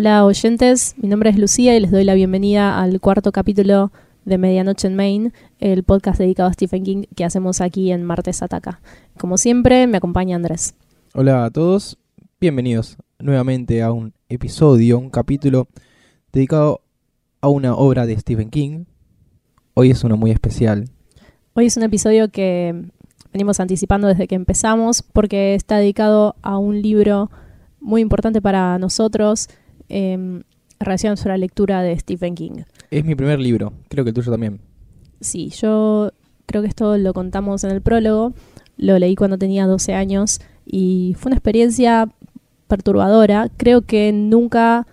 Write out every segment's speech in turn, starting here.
Hola oyentes, mi nombre es Lucía y les doy la bienvenida al cuarto capítulo de Medianoche en Maine, el podcast dedicado a Stephen King que hacemos aquí en Martes Ataca. Como siempre, me acompaña Andrés. Hola a todos, bienvenidos nuevamente a un episodio, un capítulo dedicado a una obra de Stephen King. Hoy es uno muy especial. Hoy es un episodio que venimos anticipando desde que empezamos porque está dedicado a un libro muy importante para nosotros relación a la lectura de Stephen King. Es mi primer libro, creo que el tuyo también. Sí, yo creo que esto lo contamos en el prólogo, lo leí cuando tenía 12 años y fue una experiencia perturbadora. Creo que nunca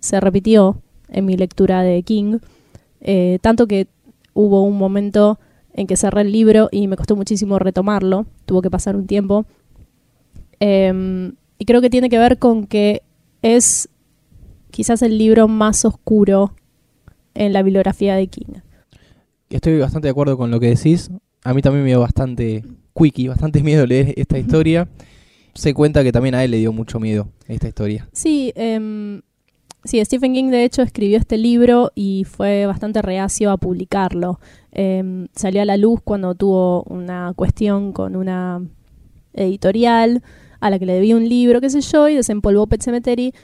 se repitió en mi lectura de King, eh, tanto que hubo un momento en que cerré el libro y me costó muchísimo retomarlo, tuvo que pasar un tiempo. Em, y creo que tiene que ver con que es quizás el libro más oscuro en la bibliografía de King. Estoy bastante de acuerdo con lo que decís. A mí también me dio bastante quickie, bastante miedo leer esta historia. Se cuenta que también a él le dio mucho miedo esta historia. Sí, em, sí, Stephen King de hecho escribió este libro y fue bastante reacio a publicarlo. Em, salió a la luz cuando tuvo una cuestión con una editorial a la que le debía un libro, qué sé yo, y desempolvó Pet Cemetery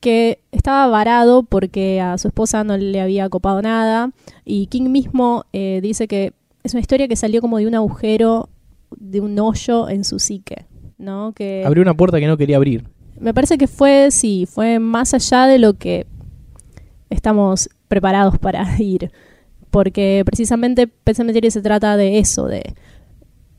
que estaba varado porque a su esposa no le había copado nada y King mismo eh, dice que es una historia que salió como de un agujero, de un hoyo en su psique, ¿no? Que Abrió una puerta que no quería abrir. me parece que fue, sí, fue más allá de lo que estamos preparados para ir, porque precisamente Sematary se trata de eso, de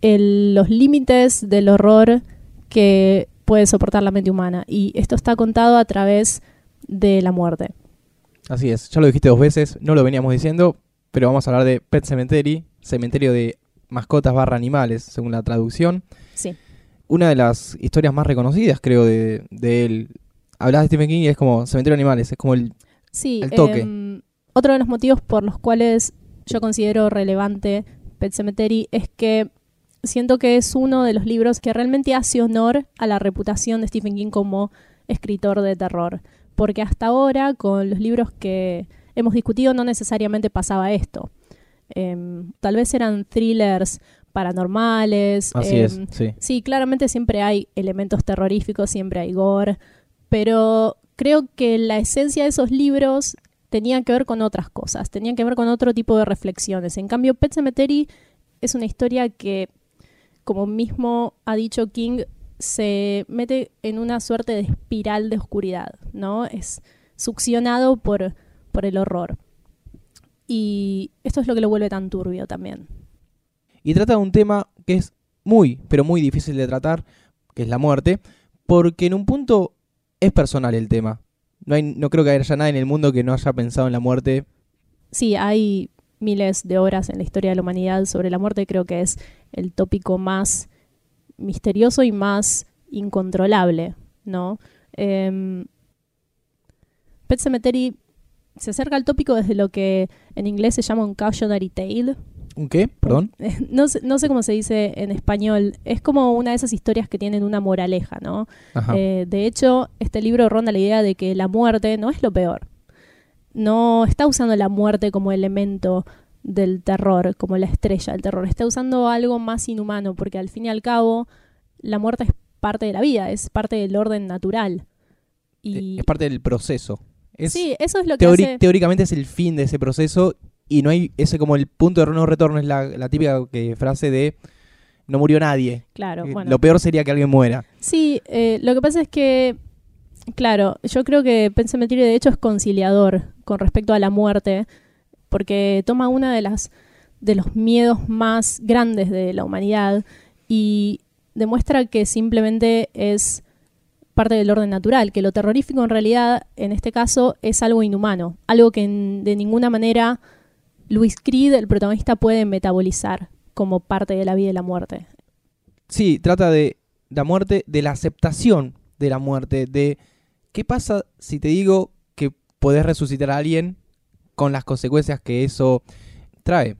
el- los límites del horror que puede soportar la mente humana y esto está contado a través de la muerte. Así es, ya lo dijiste dos veces, no lo veníamos diciendo, pero vamos a hablar de Pet Cemetery, cementerio de mascotas barra animales, según la traducción. Sí. Una de las historias más reconocidas, creo, de, de él. Hablas de Stephen King y es como cementerio de animales, es como el... Sí, El toque. em, otro de los motivos por los cuales yo considero relevante Pet Cemetery es que siento que es uno de los libros que realmente hace honor a la reputación de Stephen King como escritor de terror. Porque hasta ahora, con los libros que hemos discutido, no necesariamente pasaba esto. Em, tal vez eran thrillers paranormales. Así em, es, sí. Sí, claramente siempre hay elementos terroríficos, siempre hay gore, pero creo que la esencia de esos libros tenía que ver con otras cosas, tenían que ver con otro tipo de reflexiones. En cambio, Pet Cemetery es una historia que, como mismo ha dicho King, se mete en una suerte de espiral de oscuridad, ¿no? Es succionado por, por el horror. Y esto es lo que lo vuelve tan turbio también. Y trata de un tema que es muy, pero muy difícil de tratar, que es la muerte, porque en un punto es personal el tema. No, hay, no creo que haya nadie en el mundo que no haya pensado en la muerte. Sí, hay miles de obras en la historia de la humanidad sobre la muerte. Creo que es el tópico más misterioso y más incontrolable, ¿no? Em, Pet Cemetery se acerca al tópico desde lo que en inglés se llama un cautionary tale. ¿Un qué? Perdón. No sé, no sé cómo se dice en español. Es como una de esas historias que tienen una moraleja, ¿no? Eh, de hecho, este libro ronda la idea de que la muerte no es lo peor. No está usando la muerte como elemento del terror, como la estrella del terror. Está usando algo más inhumano, porque al fin y al cabo, la muerte es parte de la vida, es parte del orden natural. Y Eh, es parte del proceso. Es, sí, eso es lo que hace. Teóricamente es el fin de ese proceso y no hay ese como el punto de no retorno, es la, la típica que, frase de no murió nadie. Claro, Eh, bueno. Lo peor sería que alguien muera. Sí, eh, lo que pasa es que, claro, yo creo que Pet Sematary de hecho es conciliador con respecto a la muerte, porque toma una de las de los miedos más grandes de la humanidad y demuestra que simplemente es parte del orden natural, que lo terrorífico en realidad, en este caso, es algo inhumano, algo que de ninguna manera Luis Creed, el protagonista, puede metabolizar como parte de la vida y la muerte. Sí, trata de la muerte, de la aceptación de la muerte, de qué pasa si te digo que podés resucitar a alguien con las consecuencias que eso trae.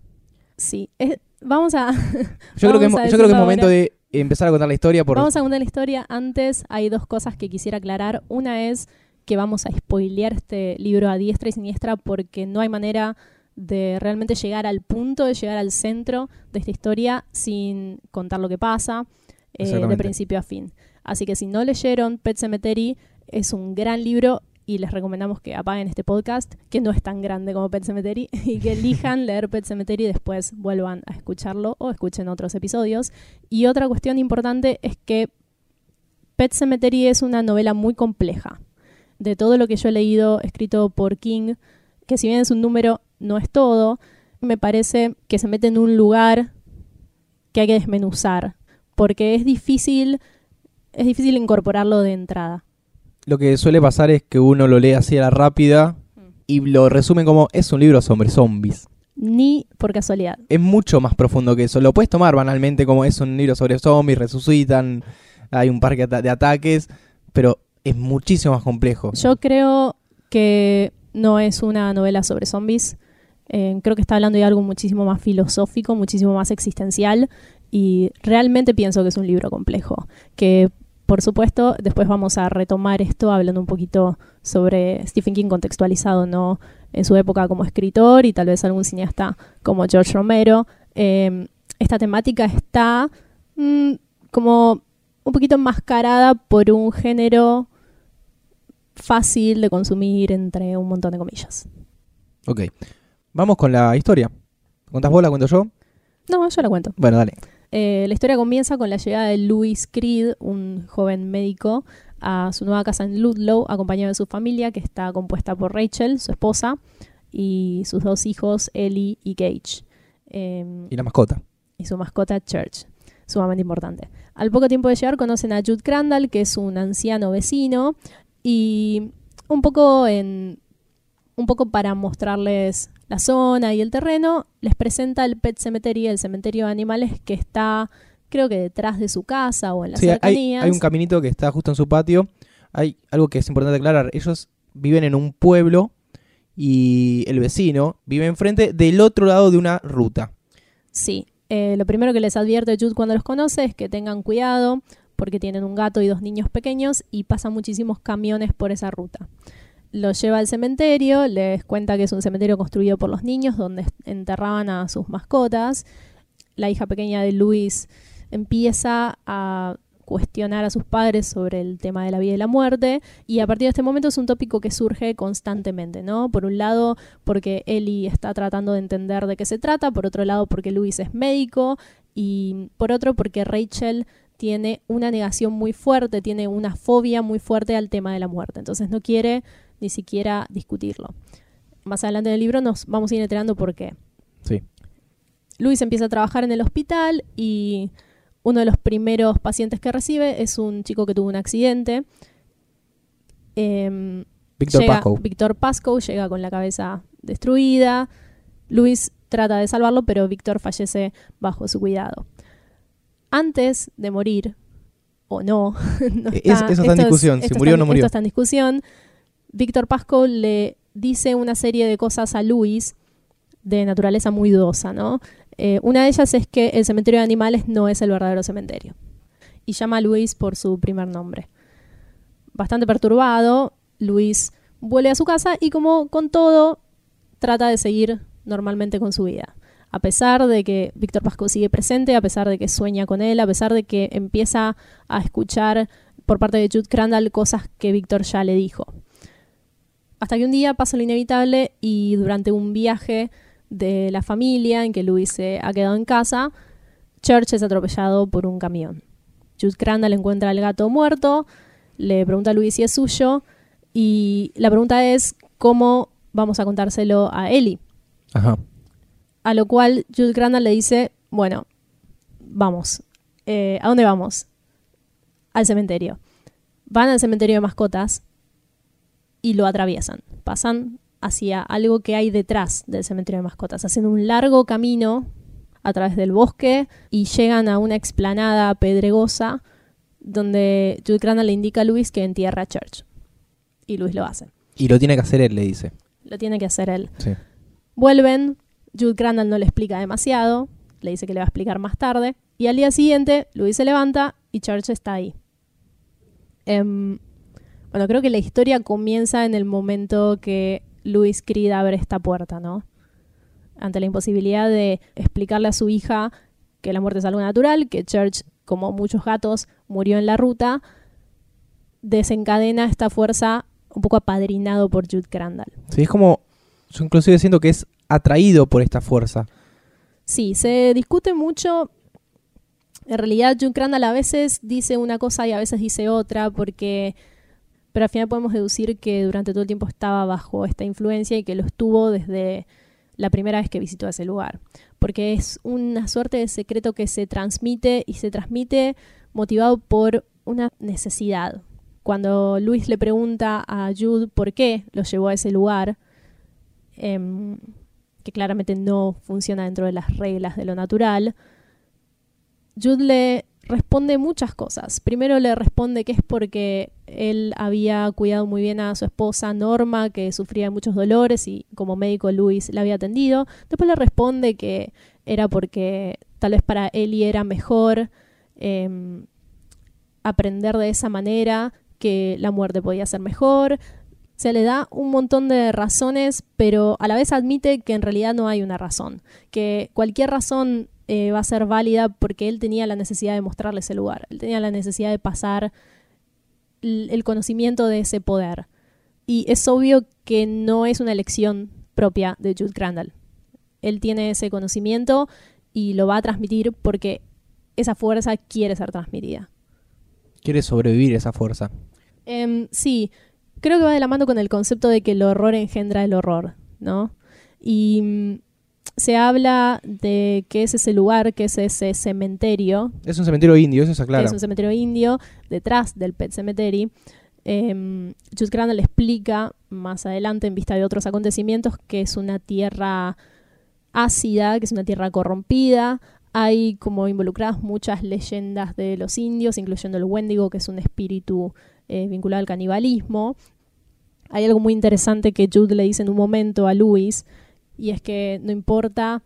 Sí, es- vamos a, Yo creo que, es yo creo que momento de empezar a contar la historia por Vamos a contar la historia. Antes hay dos cosas que quisiera aclarar. Una es que vamos a spoilear este libro a diestra y siniestra porque no hay manera de realmente llegar al punto, de llegar al centro de esta historia sin contar lo que pasa eh, de principio a fin. Así que si no leyeron Pet Cemetery, es un gran libro y les recomendamos que apaguen este podcast, que no es tan grande como Pet Cemetery, y que elijan leer Pet Cemetery y después vuelvan a escucharlo o escuchen otros episodios. Y otra cuestión importante es que Pet Cemetery es una novela muy compleja. De todo lo que yo he leído escrito por King, que si bien es un número, no es todo, me parece que se mete en un lugar que hay que desmenuzar, porque es difícil, es difícil incorporarlo de entrada. Lo que suele pasar es que uno lo lee así a la rápida y lo resumen como es un libro sobre zombies. Ni por casualidad. Es mucho más profundo que eso. Lo puedes tomar banalmente como es un libro sobre zombies, resucitan, hay un parque de ataques, pero es muchísimo más complejo. Yo creo que no es una novela sobre zombies. Eh, creo que está hablando de algo muchísimo más filosófico, muchísimo más existencial. Y realmente pienso que es un libro complejo. Que, por supuesto, después vamos a retomar esto hablando un poquito sobre Stephen King contextualizado, ¿no? En su época como escritor y tal vez algún cineasta como George Romero. Eh, esta temática está mm, como un poquito enmascarada por un género fácil de consumir entre un montón de comillas. Ok. Vamos con la historia. ¿Contás vos, la cuento yo? No, yo la cuento. Bueno, dale. Eh, la historia comienza con la llegada de Louis Creed, un joven médico, a su nueva casa en Ludlow, acompañado de su familia, que está compuesta por Rachel, su esposa, y sus dos hijos, Ellie y Gage. Eh, Y la mascota. y su mascota Church, sumamente importante. Al poco tiempo de llegar conocen a Jude Crandall, que es un anciano vecino, y un poco en un poco para mostrarles la zona y el terreno, les presenta el Pet Cemetery, el cementerio de animales que está creo que detrás de su casa o en las Sí, hay, cercanías. hay un caminito que está justo en su patio. Hay algo que es importante aclarar. Ellos viven en un pueblo y el vecino vive enfrente del otro lado de una ruta. Sí, eh, lo primero que les advierte Jude cuando los conoce es que tengan cuidado porque tienen un gato y dos niños pequeños y pasan muchísimos camiones por esa ruta. Los lleva al cementerio, les cuenta que es un cementerio construido por los niños donde enterraban a sus mascotas. La hija pequeña de Luis empieza a cuestionar a sus padres sobre el tema de la vida y la muerte y a partir de este momento es un tópico que surge constantemente, ¿no? Por un lado porque Ellie está tratando de entender de qué se trata, por otro lado porque Luis es médico y por otro porque Rachel tiene una negación muy fuerte, tiene una fobia muy fuerte al tema de la muerte, entonces no quiere ni siquiera discutirlo. Más adelante en el libro nos vamos a ir enterando por qué. Sí. Luis empieza a trabajar en el hospital y uno de los primeros pacientes que recibe es un chico que tuvo un accidente. Em, Víctor Pascoe. Víctor Pascoe llega con la cabeza destruida. Luis trata de salvarlo, pero Víctor fallece bajo su cuidado. Antes de morir, o no, está- eso está en discusión, si murió o no murió. Esto está en discusión. Víctor Pascoe le dice una serie de cosas a Luis de naturaleza muy dudosa, ¿no? Eh, una de ellas es que el cementerio de animales no es el verdadero cementerio. Y llama a Luis por su primer nombre. Bastante perturbado, Luis vuelve a su casa y como con todo, trata de seguir normalmente con su vida. A pesar de que Víctor Pasco sigue presente, a pesar de que sueña con él, a pesar de que empieza a escuchar por parte de Jude Crandall cosas que Víctor ya le dijo. Hasta que un día pasa lo inevitable y durante un viaje de la familia en que Luis se ha quedado en casa, Church es atropellado por un camión. Jude Crandall encuentra al gato muerto, le pregunta a Luis si es suyo y la pregunta es cómo vamos a contárselo a Ellie. Ajá. A lo cual Jude Crandall le dice, bueno, vamos. Eh, ¿A dónde vamos? Al cementerio. Van al cementerio de mascotas y lo atraviesan. Pasan hacia algo que hay detrás del cementerio de mascotas, haciendo un largo camino a través del bosque y llegan a una explanada pedregosa donde Jude Crandall le indica a Luis que entierra a Church. Y Luis lo hace. Y lo tiene que hacer él, le dice. Lo tiene que hacer él. Sí. Vuelven, Jude Crandall no le explica demasiado, le dice que le va a explicar más tarde, y al día siguiente Luis se levanta y Church está ahí. Em, Bueno, creo que la historia comienza en el momento que Louis Creed abre esta puerta, ¿no? Ante la imposibilidad de explicarle a su hija que la muerte es algo natural, que Church, como muchos gatos, murió en la ruta, desencadena esta fuerza un poco apadrinado por Jude Crandall. Sí, es como, yo inclusive siento que es atraído por esta fuerza. Sí, se discute mucho. En realidad, Jude Crandall a veces dice una cosa y a veces dice otra, porque. Pero al final podemos deducir que durante todo el tiempo estaba bajo esta influencia y que lo estuvo desde la primera vez que visitó ese lugar. Porque es una suerte de secreto que se transmite y se transmite motivado por una necesidad. Cuando Luis le pregunta a Jude por qué lo llevó a ese lugar, em, que claramente no funciona dentro de las reglas de lo natural, Jude le responde muchas cosas. Primero le responde que es porque él había cuidado muy bien a su esposa Norma, que sufría muchos dolores y como médico Luis la había atendido. Después le responde que era porque tal vez para y era mejor em, aprender de esa manera, que la muerte podía ser mejor. Se le da un montón de razones, pero a la vez admite que en realidad no hay una razón, que cualquier razón eh, va a ser válida porque él tenía la necesidad de mostrarle ese lugar, él tenía la necesidad de pasar el conocimiento de ese poder. Y es obvio que no es una elección propia de Jude Crandall. Él tiene ese conocimiento y lo va a transmitir porque esa fuerza quiere ser transmitida. Quiere sobrevivir esa fuerza. Em, sí, creo que va de la mano con el concepto de que el horror engendra el horror, ¿no? Y mm, se habla de que es ese lugar, que es ese cementerio. Es un cementerio indio, eso está claro. Es un cementerio indio detrás del Pet Cemetery. Eh, Jules le explica más adelante, en vista de otros acontecimientos, que es una tierra ácida, que es una tierra corrompida. Hay como involucradas muchas leyendas de los indios, incluyendo el Wendigo, que es un espíritu eh, vinculado al canibalismo. Hay algo muy interesante que Jude le dice en un momento a Luis, y es que no importa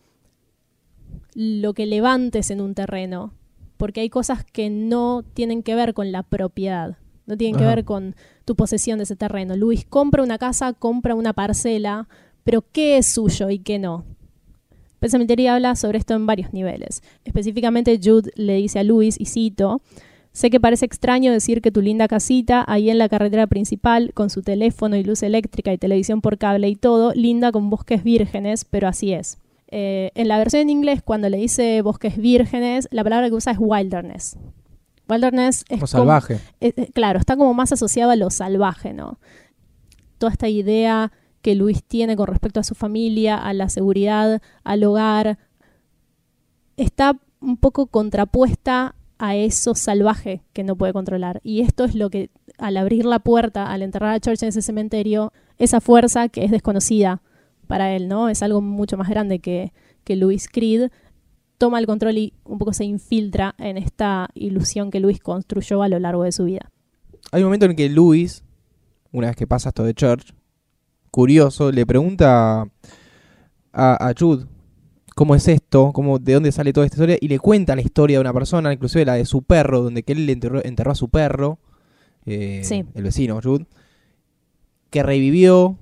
lo que levantes en un terreno, porque hay cosas que no tienen que ver con la propiedad, no tienen que ver con tu posesión de ese terreno. Luis compra una casa, compra una parcela, pero ¿qué es suyo y qué no? Pensamentaria habla sobre esto en varios niveles. Específicamente Jude le dice a Luis, y cito, Sé que parece extraño decir que tu linda casita, ahí en la carretera principal, con su teléfono y luz eléctrica y televisión por cable y todo, linda con bosques vírgenes, pero así es. Eh, en la versión en inglés, cuando le dice bosques vírgenes, la palabra que usa es wilderness. Wilderness es como salvaje. Eh, claro, está como más asociado a lo salvaje, ¿no? Toda esta idea que Luis tiene con respecto a su familia, a la seguridad, al hogar, está un poco contrapuesta a eso salvaje que no puede controlar. Y esto es lo que, al abrir la puerta, al enterrar a Church en ese cementerio, esa fuerza que es desconocida para él, ¿no? Es algo mucho más grande que, que Louis Creed, toma el control y un poco se infiltra en esta ilusión que Luis construyó a lo largo de su vida. Hay un momento en que Louis, una vez que pasa esto de Church, curioso, le pregunta a, a Jude, cómo es esto, cómo, de dónde sale toda esta historia, y le cuenta la historia de una persona, inclusive la de su perro, donde que él le enterró, a su perro, eh, el vecino, Jude, que revivió,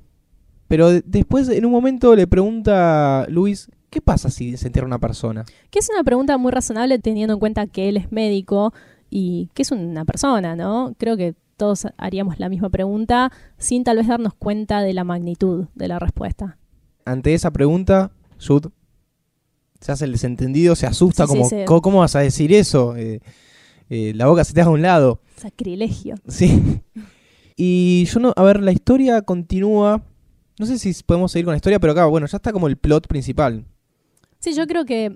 pero después en un momento le pregunta Luis, ¿qué pasa si se entierra una persona? Que es una pregunta muy razonable teniendo en cuenta que él es médico y que es una persona, ¿no? Creo que todos haríamos la misma pregunta sin tal vez darnos cuenta de la magnitud de la respuesta. Ante esa pregunta, Jude se hace el desentendido, se asusta, como, ¿cómo, vas a decir eso? Eh, eh, la boca se te hace a un lado. Sacrilegio. Sí. Y yo no, a ver, la historia continúa. No sé si podemos seguir con la historia, pero acá, bueno, ya está como el plot principal. Sí, yo creo que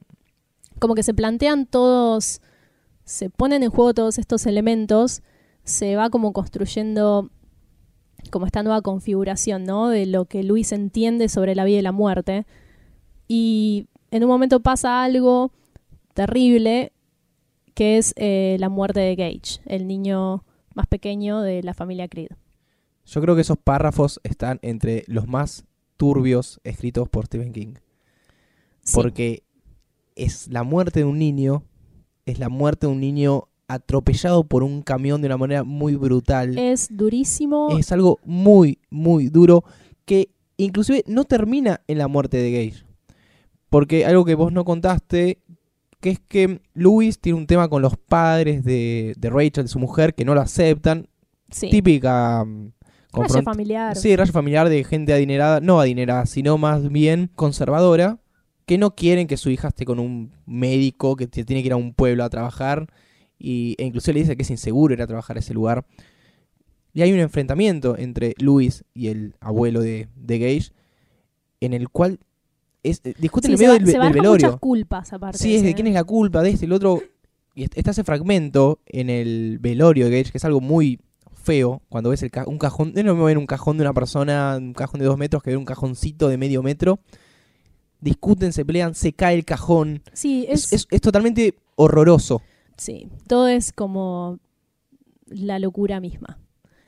como que se plantean todos, se ponen en juego todos estos elementos, se va como construyendo como esta nueva configuración, ¿no? De lo que Luis entiende sobre la vida y la muerte. Y en un momento pasa algo terrible que es eh, la muerte de Gage, el niño más pequeño de la familia Creed. Yo creo que esos párrafos están entre los más turbios escritos por Stephen King. Porque es la muerte de un niño, es la muerte de un niño atropellado por un camión de una manera muy brutal. Es durísimo. Es algo muy, muy duro que inclusive no termina en la muerte de Gage. Porque algo que vos no contaste, que es que Luis tiene un tema con los padres de, de Rachel, de su mujer, que no lo aceptan. sí. Típica... mm, confront- familiar. Sí, rayo familiar de gente adinerada, no adinerada, sino más bien conservadora, que no quieren que su hija esté con un médico que tiene que ir a un pueblo a trabajar, y, e incluso le dice que es inseguro ir a trabajar a ese lugar. Y hay un enfrentamiento entre Luis y el abuelo de, de Gage, en el cual es, eh, discuten Sí, en se, medio ba- del, se del velorio. muchas culpas aparte. Sí, es de quién es la culpa, de este, el otro. Y est- está ese fragmento en el velorio de Gage, que es algo muy feo, cuando ves el ca- un cajón, no es lo mismo ver un cajón de una persona, un cajón de dos metros, que ver un cajoncito de medio metro. Discuten, se pelean, se cae el cajón. Sí, Es, es, es- es totalmente horroroso. sí, todo es como la locura misma.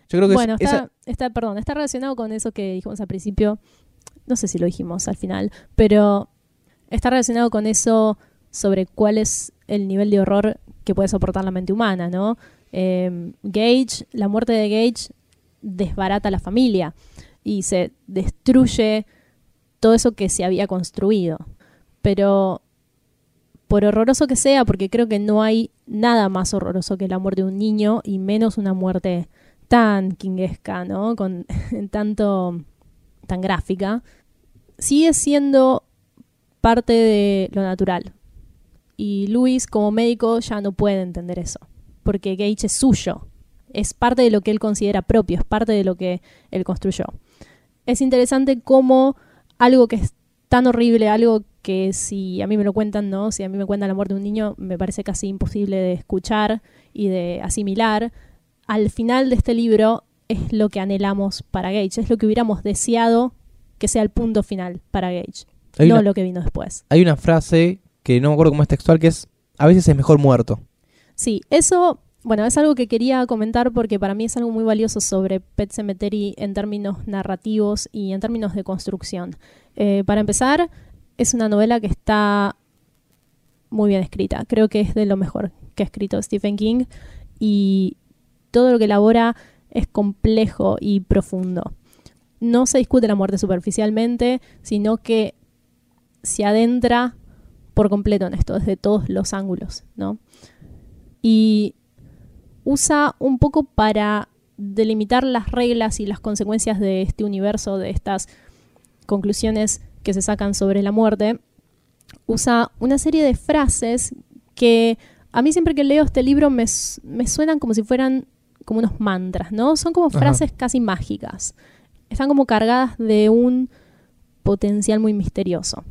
Yo creo que es- bueno, esa- está, está, perdón, está relacionado con eso que dijimos al principio. No sé si lo dijimos al final, pero está relacionado con eso sobre cuál es el nivel de horror que puede soportar la mente humana, ¿no? Eh, Gage, la muerte de Gage desbarata a la familia y se destruye todo eso que se había construido. Pero por horroroso que sea, porque creo que no hay nada más horroroso que la muerte de un niño y menos una muerte tan kingesca, ¿no? Con tanto tan gráfica, sigue siendo parte de lo natural. Y Luis, como médico, ya no puede entender eso, porque Gage es suyo, es parte de lo que él considera propio, es parte de lo que él construyó. Es interesante cómo algo que es tan horrible, algo que si a mí me lo cuentan, ¿no? Si a mí me cuentan la muerte de un niño, me parece casi imposible de escuchar y de asimilar. Al final de este libro es lo que anhelamos para Gage, es lo que hubiéramos deseado que sea el punto final para Gage, hay, no una, lo que vino después. hay una frase que no me acuerdo cómo es textual, que es, a veces es mejor muerto. Sí, eso, bueno, es algo que quería comentar porque para mí es algo muy valioso sobre Pet Cemetery en términos narrativos y en términos de construcción. Eh, para empezar, es una novela que está muy bien escrita. Creo que es de lo mejor que ha escrito Stephen King y todo lo que elabora es complejo y profundo. No se discute la muerte superficialmente, sino que se adentra por completo en esto, desde todos los ángulos, ¿no? Y usa un poco para delimitar las reglas y las consecuencias de este universo, de estas conclusiones que se sacan sobre la muerte, usa una serie de frases que a mí siempre que leo este libro me, me suenan como si fueran como unos mantras, ¿no? Son como Ajá. frases casi mágicas. Están como cargadas de un potencial muy misterioso.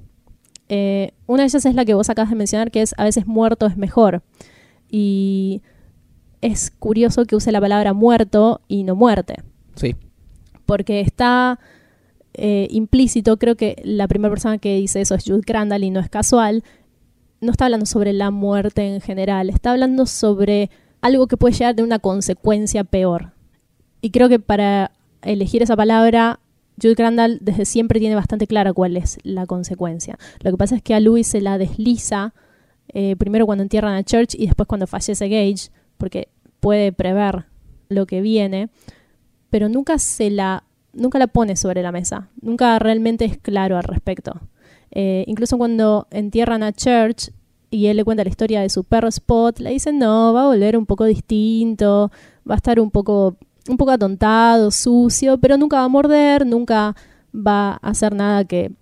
Eh, una de ellas es la que vos acabas de mencionar, que es a veces muerto es mejor. Y es curioso que use la palabra muerto y no muerte Sí. porque está eh, implícito, creo que la primera persona que dice eso es Jude Crandall y no es casual, no está hablando sobre la muerte en general, está hablando sobre algo que puede llegar de una consecuencia peor. Y creo que para elegir esa palabra, Jude Crandall desde siempre tiene bastante clara cuál es la consecuencia. Lo que pasa es que a Louis se la desliza eh, primero cuando entierran a Church y después cuando fallece Gage, porque puede prever lo que viene, pero nunca se la nunca la pone sobre la mesa, nunca realmente es claro al respecto. Eh, incluso cuando entierran a Church y él le cuenta la historia de su perro Spot, le dicen no, va a volver un poco distinto, va a estar un poco, un poco atontado, sucio, pero nunca va a morder, nunca va a hacer nada que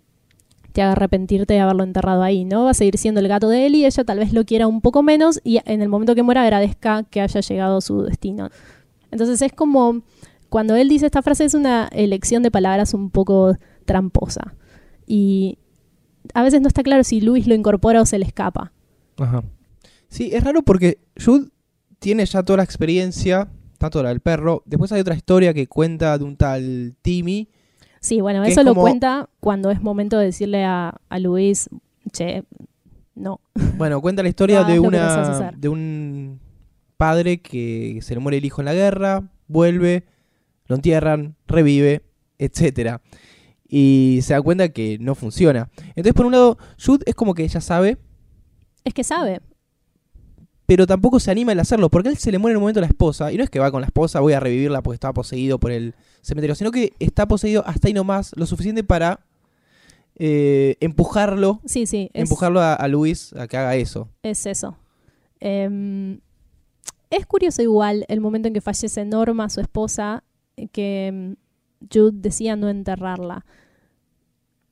te haga arrepentirte de haberlo enterrado ahí, ¿no? Va a seguir siendo el gato de él y ella tal vez lo quiera un poco menos y en el momento que muera agradezca que haya llegado a su destino. Entonces es como cuando él dice esta frase es una elección de palabras un poco tramposa. Y a veces no está claro si Luis lo incorpora o se le escapa. Ajá. Sí, es raro porque Jude tiene ya toda la experiencia, tanto la del perro. Después hay otra historia que cuenta de un tal Timmy. Sí, bueno, es eso lo cuenta cuando es momento de decirle a, a Luis, che, no. Bueno, cuenta la historia No, de una de un padre que se le muere el hijo en la guerra, vuelve, lo entierran, revive, etcétera. Y se da cuenta que no funciona. Entonces, por un lado, Jude es como que ella sabe, Es que sabe. pero tampoco se anima a hacerlo, porque él se le muere en un momento a la esposa, y no es que va con la esposa, voy a revivirla porque estaba poseído por el cementerio, sino que está poseído hasta ahí nomás, lo suficiente para eh, empujarlo, Sí, sí. es- empujarlo a, a Luis a que haga eso. Es eso. Em, es curioso igual el momento en que fallece Norma, su esposa, que em, Jude decía no enterrarla.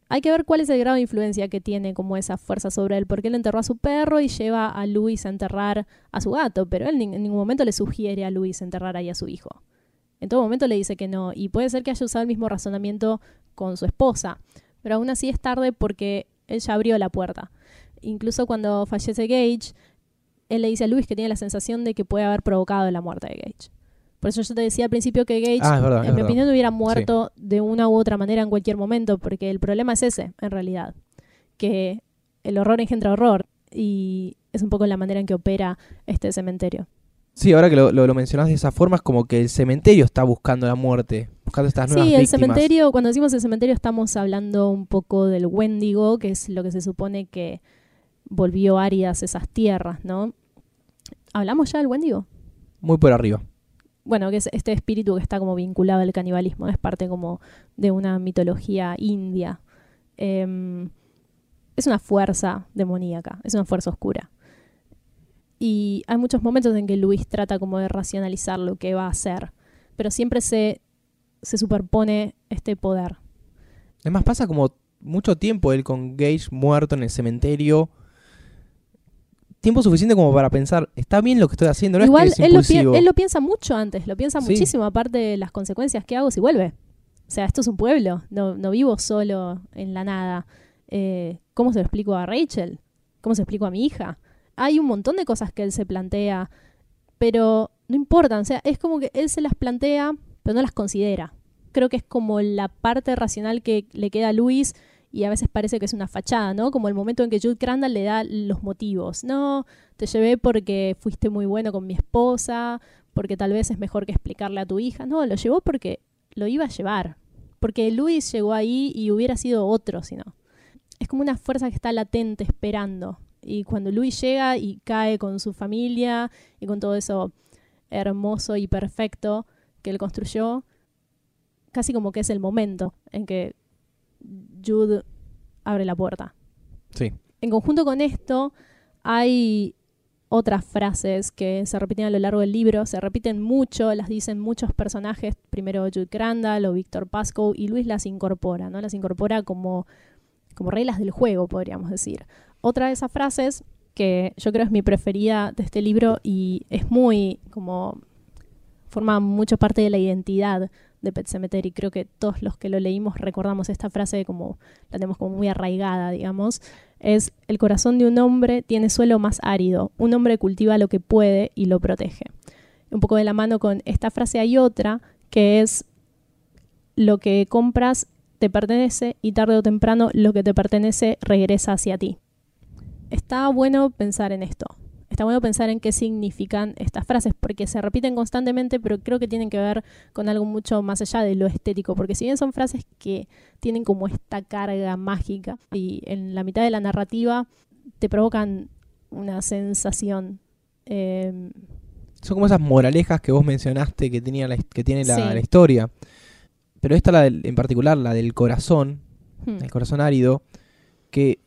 Hay que ver cuál es el grado de influencia que tiene como esa fuerza sobre él, porque él enterró a su perro y lleva a Luis a enterrar a su gato, pero él en ningún momento le sugiere a Luis enterrar ahí a su hijo. En todo momento le dice que no, y puede ser que haya usado el mismo razonamiento con su esposa, pero aún así es tarde porque él ya abrió la puerta. Incluso cuando fallece Gage, él le dice a Luis que tiene la sensación de que puede haber provocado la muerte de Gage. Por eso yo te decía al principio que Gage, Ah, verdad. en mi opinión, hubiera muerto de una u otra manera en cualquier momento, porque el problema es ese, en realidad, que el horror engendra horror y es un poco la manera en que opera este cementerio. Sí, ahora que lo, lo, lo mencionás de esa forma, es como que el cementerio está buscando la muerte, buscando estas nuevas Sí, el víctimas. cementerio, cuando decimos el cementerio estamos hablando un poco del Wendigo, que es lo que se supone que volvió áridas esas tierras, ¿no? ¿Hablamos ya del Wendigo? Muy por arriba. Bueno, que es este espíritu que está como vinculado al canibalismo, es parte como de una mitología india. Em, es una fuerza demoníaca, es una fuerza oscura. Y hay muchos momentos en que Luis trata como de racionalizar lo que va a hacer, pero siempre se, se superpone este poder. Es más, pasa como mucho tiempo él con Gage muerto en el cementerio. Tiempo suficiente como para pensar, está bien lo que estoy haciendo, no Igual es que es él, lo impulsivo. él lo piensa mucho antes, lo piensa Sí. muchísimo, aparte de las consecuencias que hago si vuelve. O sea, esto es un pueblo, no, no vivo solo en la nada. Eh, ¿Cómo se lo explico a Rachel? ¿Cómo se lo explico a mi hija? Hay un montón de cosas que él se plantea, pero no importan. O sea, es como que él se las plantea, pero no las considera. Creo que es como la parte racional que le queda a Luis y a veces parece que es una fachada, ¿no? Como el momento en que Jude Crandall le da los motivos. No, te llevé porque fuiste muy bueno con mi esposa, porque tal vez es mejor que explicarle a tu hija. No, lo llevó porque lo iba a llevar. Porque Luis llegó ahí y hubiera sido otro, si no. Es como una fuerza que está latente esperando. Y cuando Luis llega y cae con su familia y con todo eso hermoso y perfecto que él construyó, casi como que es el momento en que Jude abre la puerta. Sí. En conjunto con esto, hay otras frases que se repiten a lo largo del libro, se repiten mucho, las dicen muchos personajes, primero Jude Crandall o Víctor Pascoe, y Luis las incorpora, ¿no? Las incorpora como, como reglas del juego, podríamos decir. Otra de esas frases, que yo creo es mi preferida de este libro y es muy como forma mucho parte de la identidad de Pet Cemetery. Creo que todos los que lo leímos recordamos esta frase como la tenemos como muy arraigada, digamos. Es el corazón de un hombre tiene suelo más árido. Un hombre cultiva lo que puede y lo protege. Un poco de la mano con esta frase hay otra que es lo que compras te pertenece y tarde o temprano lo que te pertenece regresa hacia ti. Está bueno pensar en esto. Está bueno pensar en qué significan estas frases, porque se repiten constantemente, pero creo que tienen que ver con algo mucho más allá de lo estético, porque si bien son frases que tienen como esta carga mágica y en la mitad de la narrativa te provocan una sensación. eh, Son como esas moralejas que vos mencionaste que, tenía la, que tiene la, Sí. la historia. Pero esta, la del- en particular, la del corazón, hmm, el corazón árido, que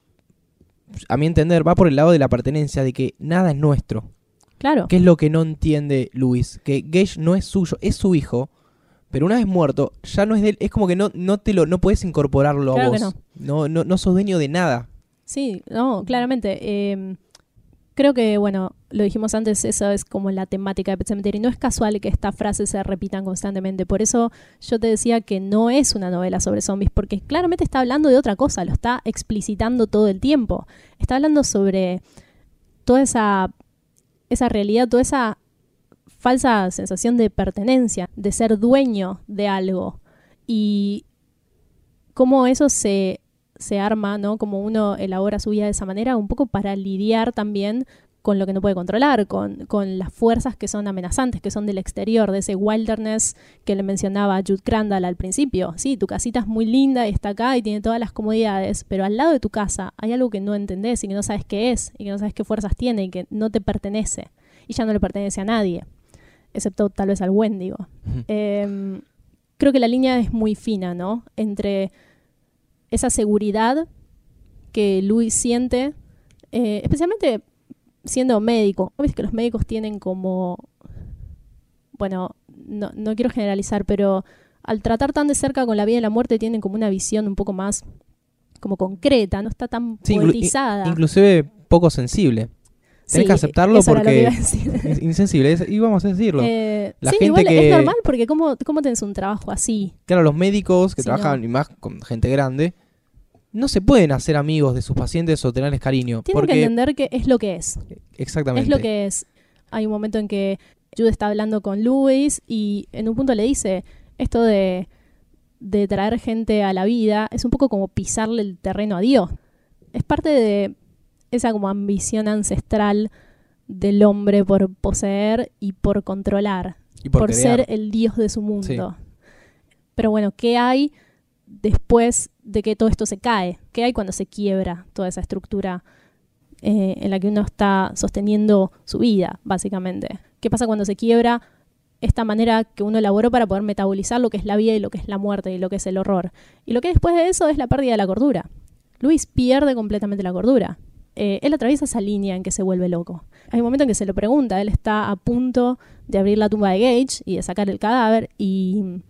a mi entender va por el lado de la pertenencia, de que nada es nuestro. claro, ¿Qué es lo que no entiende Luis? Que Gage no es suyo, es su hijo, pero una vez muerto, ya no es de él. Es como que no, no te lo, no puedes incorporarlo Claro a que vos. No. No, no, sos dueño de nada. Sí, no, claramente. eh, creo que, bueno, lo dijimos antes, eso es como la temática de Pet Sematary. No es casual que estas frases se repitan constantemente. Por eso yo te decía que no es una novela sobre zombies, porque claramente está hablando de otra cosa, lo está explicitando todo el tiempo. Está hablando sobre toda esa, esa realidad, toda esa falsa sensación de pertenencia, de ser dueño de algo. Y cómo eso se se arma, ¿no? Como uno elabora su vida de esa manera, un poco para lidiar también con lo que no puede controlar, con, con las fuerzas que son amenazantes, que son del exterior, de ese wilderness que le mencionaba Jude Crandall al principio. Sí, tu casita es muy linda y está acá y tiene todas las comodidades, pero al lado de tu casa hay algo que no entendés y que no sabes qué es y que no sabes qué fuerzas tiene y que no te pertenece. y ya no le pertenece a nadie, excepto tal vez al Wendigo. Eh, creo que la línea es muy fina, ¿no? Entre esa seguridad que Luis siente, eh, especialmente siendo médico. Ves que los médicos tienen como, bueno, no, no quiero generalizar, pero al tratar tan de cerca con la vida y la muerte tienen como una visión un poco más como concreta, no está tan Sí, inclu- poetizada. Inclusive poco sensible. Sí, Tenés que aceptarlo porque es insensible. es- y vamos a decirlo. Eh, La sí, gente igual que- es normal porque ¿cómo, cómo tenés un trabajo así? Claro, los médicos que trabajan no. y más con gente grande no se pueden hacer amigos de sus pacientes o tenerles cariño. Tienen porque que entender que es lo que es. exactamente. Es lo que es. Hay un momento en que Jude está hablando con Luis y en un punto le dice esto de, de traer gente a la vida es un poco como pisarle el terreno a Dios. Es parte de esa como ambición ancestral del hombre por poseer y por controlar, y por, ser el Dios de su mundo. Pero bueno, ¿qué hay después de que todo esto se cae? ¿Qué hay cuando se quiebra toda esa estructura eh, en la que uno está sosteniendo su vida, básicamente? ¿Qué pasa cuando se quiebra esta manera que uno elaboró para poder metabolizar lo que es la vida y lo que es la muerte y lo que es el horror? Y lo que después de eso es la pérdida de la cordura. Luis pierde completamente la cordura. Eh, él atraviesa esa línea en que se vuelve loco. Hay un momento en que se lo pregunta, él está a punto de abrir la tumba de Gage y de sacar el cadáver y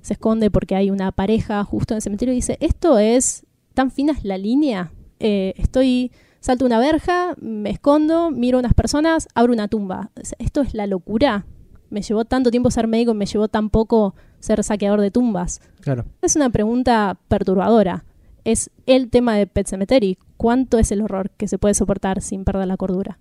se esconde porque hay una pareja justo en el cementerio y dice, esto es, tan fina es la línea, Eh, estoy, salto una verja, me escondo, miro a unas personas, abro una tumba. Esto es la locura. Me llevó tanto tiempo ser médico y me llevó tan poco ser saqueador de tumbas. Claro. Es una pregunta perturbadora. Es el tema de Pet Cemetery. ¿Cuánto es el horror que se puede soportar sin perder la cordura?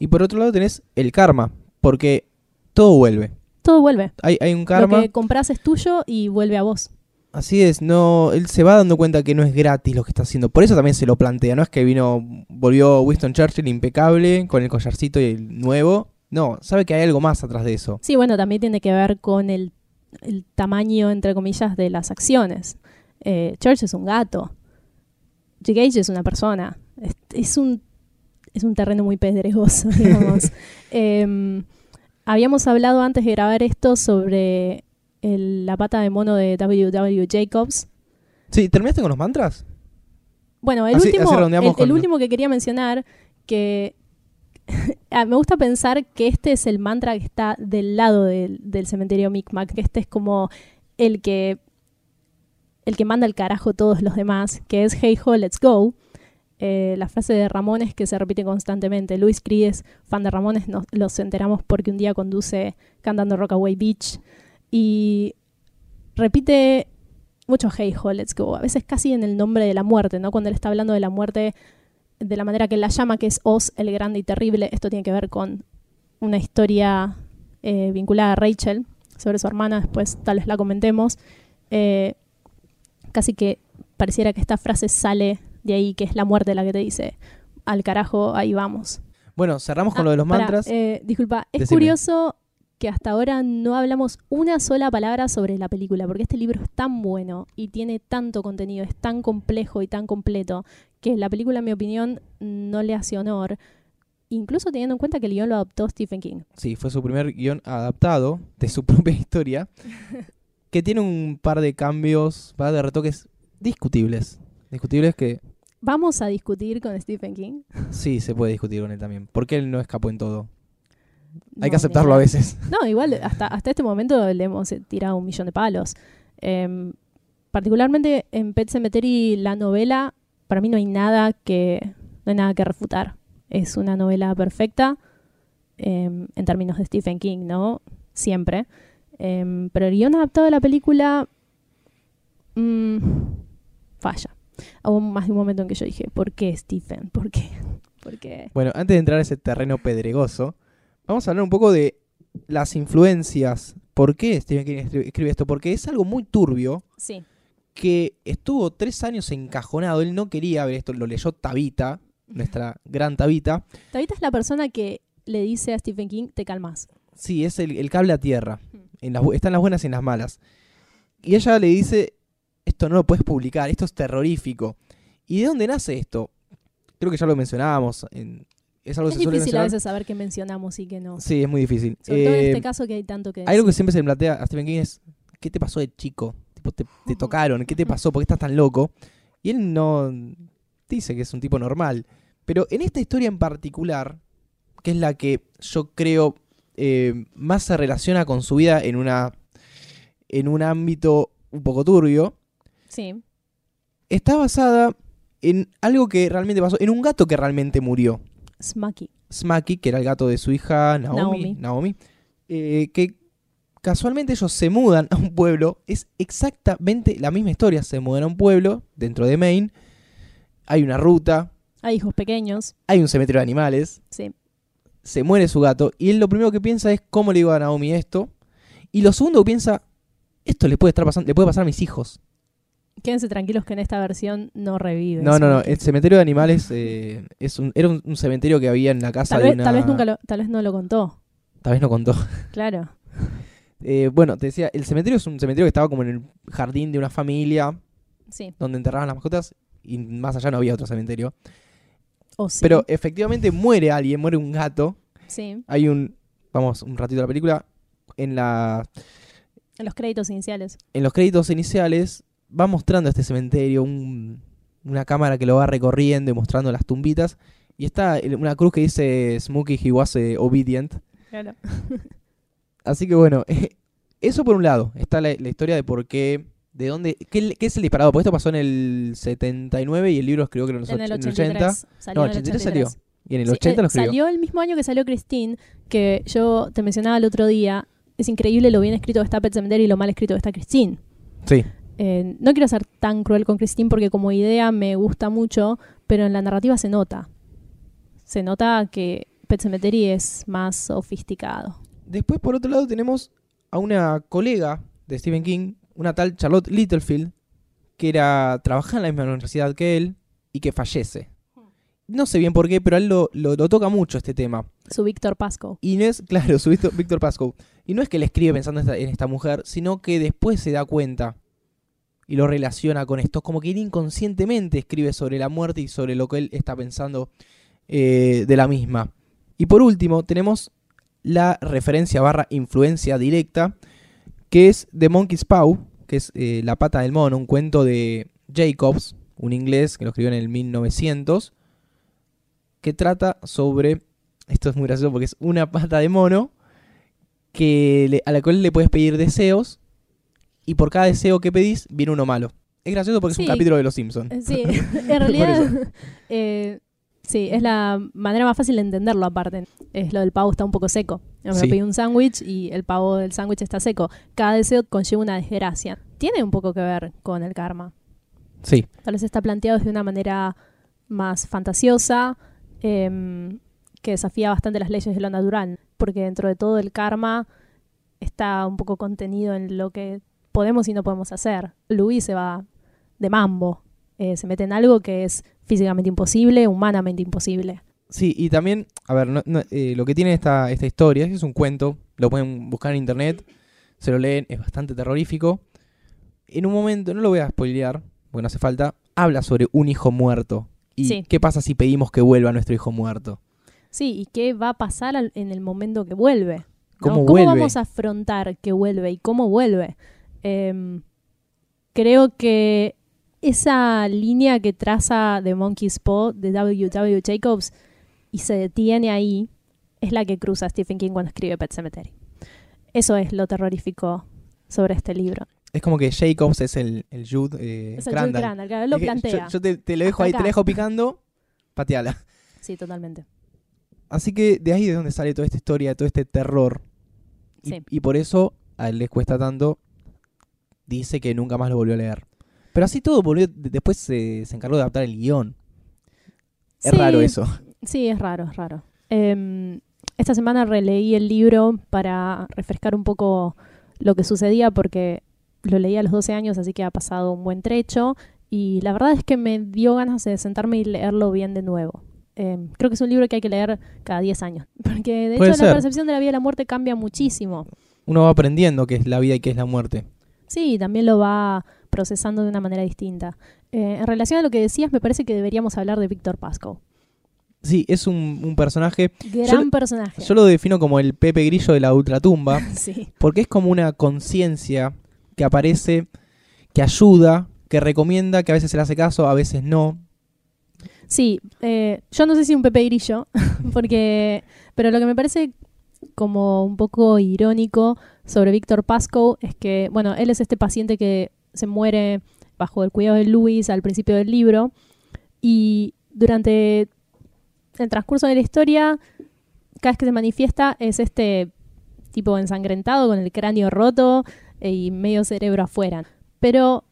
Y por otro lado tenés el karma, porque todo vuelve. Todo vuelve. Hay, hay un karma. Lo que compras es tuyo y vuelve a vos. Así es, no, él se va dando cuenta que no es gratis lo que está haciendo. Por eso también se lo plantea, no es que vino, volvió Winston Churchill impecable con el collarcito y el nuevo. No, sabe que hay algo más atrás de eso. Sí, bueno, también tiene que ver con el, el tamaño, entre comillas, de las acciones. Eh, Church es un gato. Gage es una persona. Es, es un, es un terreno muy pedregoso, digamos. Em, habíamos hablado antes de grabar esto sobre el- la pata de mono de W.W. Jacobs. Sí, ¿terminaste con los mantras? Bueno, el, Así- último, así el, último que quería mencionar, que ah, me gusta pensar que este es el mantra que está del lado del, del cementerio Micmac, que este es como el que el que manda el carajo todos los demás, que es Hey ho, let's go. Eh, la frase de Ramones que se repite constantemente. Luis Cries, fan de Ramones, nos, los enteramos porque un día conduce cantando Rockaway Beach y repite mucho Hey ho, let's go. A veces casi en el nombre de la muerte, ¿no? Cuando él está hablando de la muerte de la manera que la llama, que es Oz, el grande y terrible. Esto tiene que ver con una historia eh, vinculada a Rachel sobre su hermana, después tal vez la comentemos. Eh, casi que pareciera que esta frase sale de ahí, que es la muerte la que te dice, al carajo, ahí vamos. Bueno, cerramos con Ah, lo de los pará, mantras. eh, disculpa, es Decime. curioso que hasta ahora no hablamos una sola palabra sobre la película, porque este libro es tan bueno y tiene tanto contenido, es tan complejo y tan completo, que la película, en mi opinión, no le hace honor, incluso teniendo en cuenta que el guion lo adoptó Stephen King. Sí, fue su primer guion adaptado de su propia historia, que tiene un par de cambios, par de retoques discutibles. Discutibles que Vamos a discutir con Stephen King. sí se puede discutir con él también, porque él no escapó en todo. Hay que aceptarlo a veces. No, igual hasta, hasta este momento le hemos eh, tirado un millón de palos. Em, particularmente en Pet Cemetery, la novela, para mí no hay nada que, no hay nada que refutar. Es una novela perfecta em, en términos de Stephen King, ¿no? Siempre. Em, pero el guion adaptado de la película mm, falla. Hubo más de un momento en que yo dije, ¿por qué Stephen? ¿Por qué? ¿Por qué? Bueno, antes de entrar a ese terreno pedregoso, vamos a hablar un poco de las influencias. ¿Por qué Stephen King escri- escribe esto? Porque es algo muy turbio Sí. que estuvo tres años encajonado. Él no quería ver esto, lo leyó Tabita, nuestra gran Tabita. Tabita es la persona que le dice a Stephen King, te calmas. Sí, es el, el cable a tierra. Hmm. En las, buenas y en las malas. Y ella le dice, esto no lo puedes publicar, esto es terrorífico. ¿Y de dónde nace esto? Creo que ya lo mencionábamos en es algo Es difícil a veces saber qué mencionamos y qué no. Sí, es muy difícil. Sobre todo en Eh, este caso que hay tanto que Algo que siempre se le plantea a Stephen King es, ¿qué te pasó de chico? Tipo, te, te tocaron, ¿qué te pasó? ¿Por qué estás tan loco? Y él no dice que es un tipo normal. Pero en esta historia en particular, que es la que yo creo eh, más se relaciona con su vida en una en un ámbito un poco turbio, Sí, está basada en algo que realmente pasó, en un gato que realmente murió. Smacky. Smacky, que era el gato de su hija Naomi, Naomi. Naomi, eh, que casualmente ellos se mudan a un pueblo, es exactamente la misma historia, se mudan a un pueblo dentro de Maine, hay una ruta, Hay hijos pequeños. hay un cementerio de animales, Sí. Se muere su gato, y él lo primero que piensa es cómo le digo a Naomi esto, y lo segundo que piensa, esto le puede estar pasando, le puede pasar a mis hijos. Quédense tranquilos que en esta versión no revive. No, no, no, el cementerio de animales eh, es un, era un, un cementerio que había en la casa Tal de vez, una... tal vez nunca lo, tal vez no lo contó. Tal vez no contó. Claro. Eh, bueno, te decía, el cementerio es un cementerio que estaba como en el jardín de una familia Sí. donde enterraban las mascotas y más allá no había otro cementerio. Sí. Pero efectivamente muere alguien, muere un gato. Sí. Hay un, vamos, un ratito de la película, en, la, En los créditos iniciales. en los créditos iniciales va mostrando este cementerio, un- una cámara que lo va recorriendo y mostrando las tumbitas. Y está una cruz que dice Smokey he was eh, obedient. Claro. Así que bueno, eso por un lado. Está la, la historia de por qué, de dónde, qué, qué es el disparado. Porque esto pasó en el 79 y el libro escribió que en, los En el och- en 83. Salió No, en el 83 salió. Y en el Sí, 80 eh, lo escribió. Salió el mismo año que salió Christine, que yo te mencionaba el otro día. Es increíble lo bien escrito que está Pet Sematary y lo mal escrito que está Christine. Sí. Eh, no quiero ser tan cruel con Christine porque como idea me gusta mucho, pero en la narrativa se nota. Se nota que Pet Sematary es más sofisticado. Después, por otro lado, tenemos a una colega de Stephen King, una tal Charlotte Littlefield, que era trabajaba en la misma universidad que él y que fallece. No sé bien por qué, pero a él lo, lo- lo toca mucho este tema. Su Víctor Pasco. Y no es, claro, su Víctor, Víctor Pascoe. Y no es que le escribe pensando en esta, en esta mujer, sino que después se da cuenta y lo relaciona con esto. Como que él inconscientemente escribe sobre la muerte y sobre lo que él está pensando eh, de la misma. Y por último, tenemos la referencia barra influencia directa, que es The Monkey's Paw, que es eh, La pata del mono, un cuento de Jacobs, un inglés que lo escribió en el 1900, que trata sobre esto es muy gracioso porque es una pata de mono que le- a la cual le puedes pedir deseos y por cada deseo que pedís viene uno malo. Es gracioso porque Sí. es un capítulo de Los Simpsons. Sí, en realidad, eh, sí, es la manera más fácil de entenderlo aparte. Es lo del pavo está un poco seco. Yo me Sí. pedí un sándwich y el pavo del sándwich está seco. Cada deseo conlleva una desgracia. Tiene un poco que ver con el karma. Sí, Tal vez está planteado de una manera más fantasiosa, em, que desafía bastante las leyes de lo natural, porque dentro de todo el karma está un poco contenido en lo que podemos y no podemos hacer. Louis se va de mambo, eh, se mete en algo que es físicamente imposible, humanamente imposible. sí, y también, a ver, no- no, eh, lo que tiene esta, esta historia es un cuento, lo pueden buscar en internet, se lo leen, es bastante terrorífico. En un momento, no lo voy a spoilear, porque no hace falta, habla sobre un hijo muerto. ¿Y Sí. qué pasa si pedimos que vuelva nuestro hijo muerto? Sí, ¿y qué va a pasar al- en el momento que vuelve? ¿no? ¿Cómo vuelve? vamos a afrontar que vuelve y cómo vuelve? Em, creo que esa línea que traza The Monkey's Paw de W.W. Jacobs y se detiene ahí es la que cruza Stephen King cuando escribe Pet Cemetery. Eso es lo terrorífico sobre este libro. Es como que Jacobs es el, el Jude eh, Es el. Crandall, claro, él lo plantea. Yo, yo te, te lo dejo Hasta ahí, te acá. lo dejo picando, pateala. Sí, totalmente. Así que de ahí es donde sale toda esta historia, todo este terror. Y, Sí. y por eso a él les cuesta tanto. Dice que nunca más lo volvió a leer. Pero así todo, volvió, de- después se, se encargó de adaptar el guion. Es Sí, raro eso. Sí, es raro, es raro. Em, esta semana releí el libro para refrescar un poco lo que sucedía porque lo leí a los 12 años, así que ha pasado un buen trecho y la verdad es que me dio ganas de sentarme y leerlo bien de nuevo. Em, creo que es un libro que hay que leer cada 10 años, porque de Puede hecho ser. la percepción de la vida y la muerte cambia muchísimo. Uno va aprendiendo qué es la vida y qué es la muerte. Sí, también lo va procesando de una manera distinta. Eh, en relación a lo que decías, me parece que deberíamos hablar de Víctor Pascoe. Sí, es un, un personaje. Gran Yo- personaje. Yo lo defino como el Pepe Grillo de la ultratumba. Sí. Porque es como una conciencia que aparece, que ayuda, que recomienda, que a veces se le hace caso, a veces no. Sí, eh, yo no sé si un Pepe Grillo, porque, pero lo que me parece como un poco irónico sobre Víctor Pascoe es que, bueno, él es este paciente que se muere bajo el cuidado de Luis al principio del libro y durante el transcurso de la historia, cada vez que se manifiesta es este tipo ensangrentado con el cráneo roto eh, y medio cerebro afuera. Pero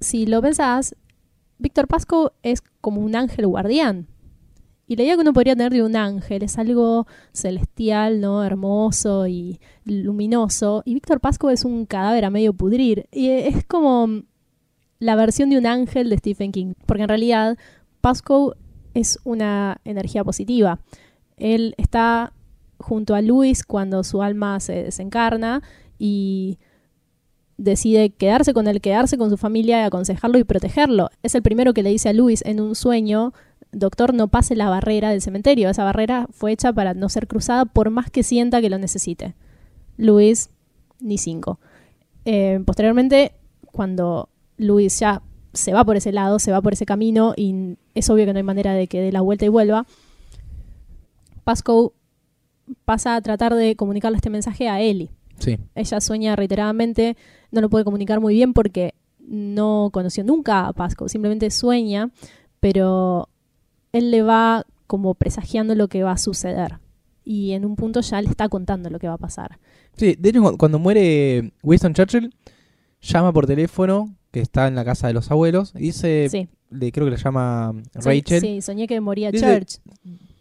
si lo pensás, Víctor Pasco es como un ángel guardián. Y la idea que uno podría tener de un ángel es algo celestial, ¿no? Hermoso y luminoso. Y Víctor Pasco es un cadáver a medio pudrir. Y es como la versión de un ángel de Stephen King. Porque en realidad Pasco es una energía positiva. Él está junto a Luis cuando su alma se desencarna y decide quedarse con él, quedarse con su familia, aconsejarlo y protegerlo. Es el primero que le dice a Luis en un sueño, doctor, no pase la barrera del cementerio. Esa barrera fue hecha para no ser cruzada por más que sienta que lo necesite. Luis, ni cinco. Eh, posteriormente, cuando Luis ya se va por ese lado, se va por ese camino y es obvio que no hay manera de que dé la vuelta y vuelva, Pascoe pasa a tratar de comunicarle este mensaje a Ellie. Sí. Ella sueña reiteradamente, no lo puede comunicar muy bien porque no conoció nunca a Pasco, simplemente sueña, pero él le va como presagiando lo que va a suceder. Y en un punto ya le está contando lo que va a pasar. Sí, de hecho, cu- cuando muere Winston Churchill, llama por teléfono, que está en la casa de los abuelos, y dice, sí. le, creo que le llama Rachel, Sí, soñé que moría Dice- Church.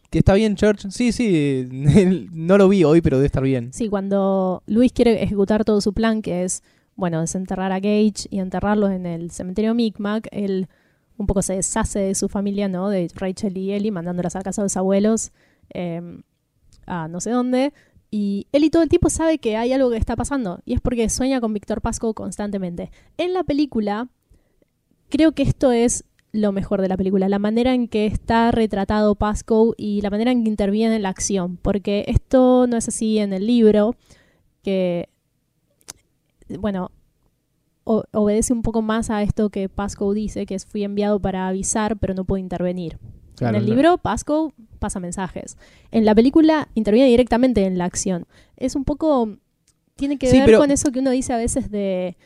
que está bien Church. Sí, sí, no lo vi hoy, pero debe estar bien. Sí, cuando Luis quiere ejecutar todo su plan, que es, bueno, desenterrar a Gage y enterrarlos en el cementerio Micmac, él un poco se deshace de su familia, ¿no? De Rachel y Ellie, mandándolas a casa de los abuelos, eh, a no sé dónde. Y Ellie todo el tiempo sabe que hay algo que está pasando, y es porque sueña con Víctor Pasco constantemente. En la película, creo que esto es lo mejor de la película, la manera en que está retratado Pasco y la manera en que interviene en la acción, porque esto no es así en el libro, que, bueno, obedece un poco más a esto que Pasco dice, que es fui enviado para avisar, pero no puedo intervenir. Claro, en el libro, Pasco pasa mensajes. En la película, interviene directamente en la acción. Es un poco... Tiene que Sí, ver pero- con eso que uno dice a veces de...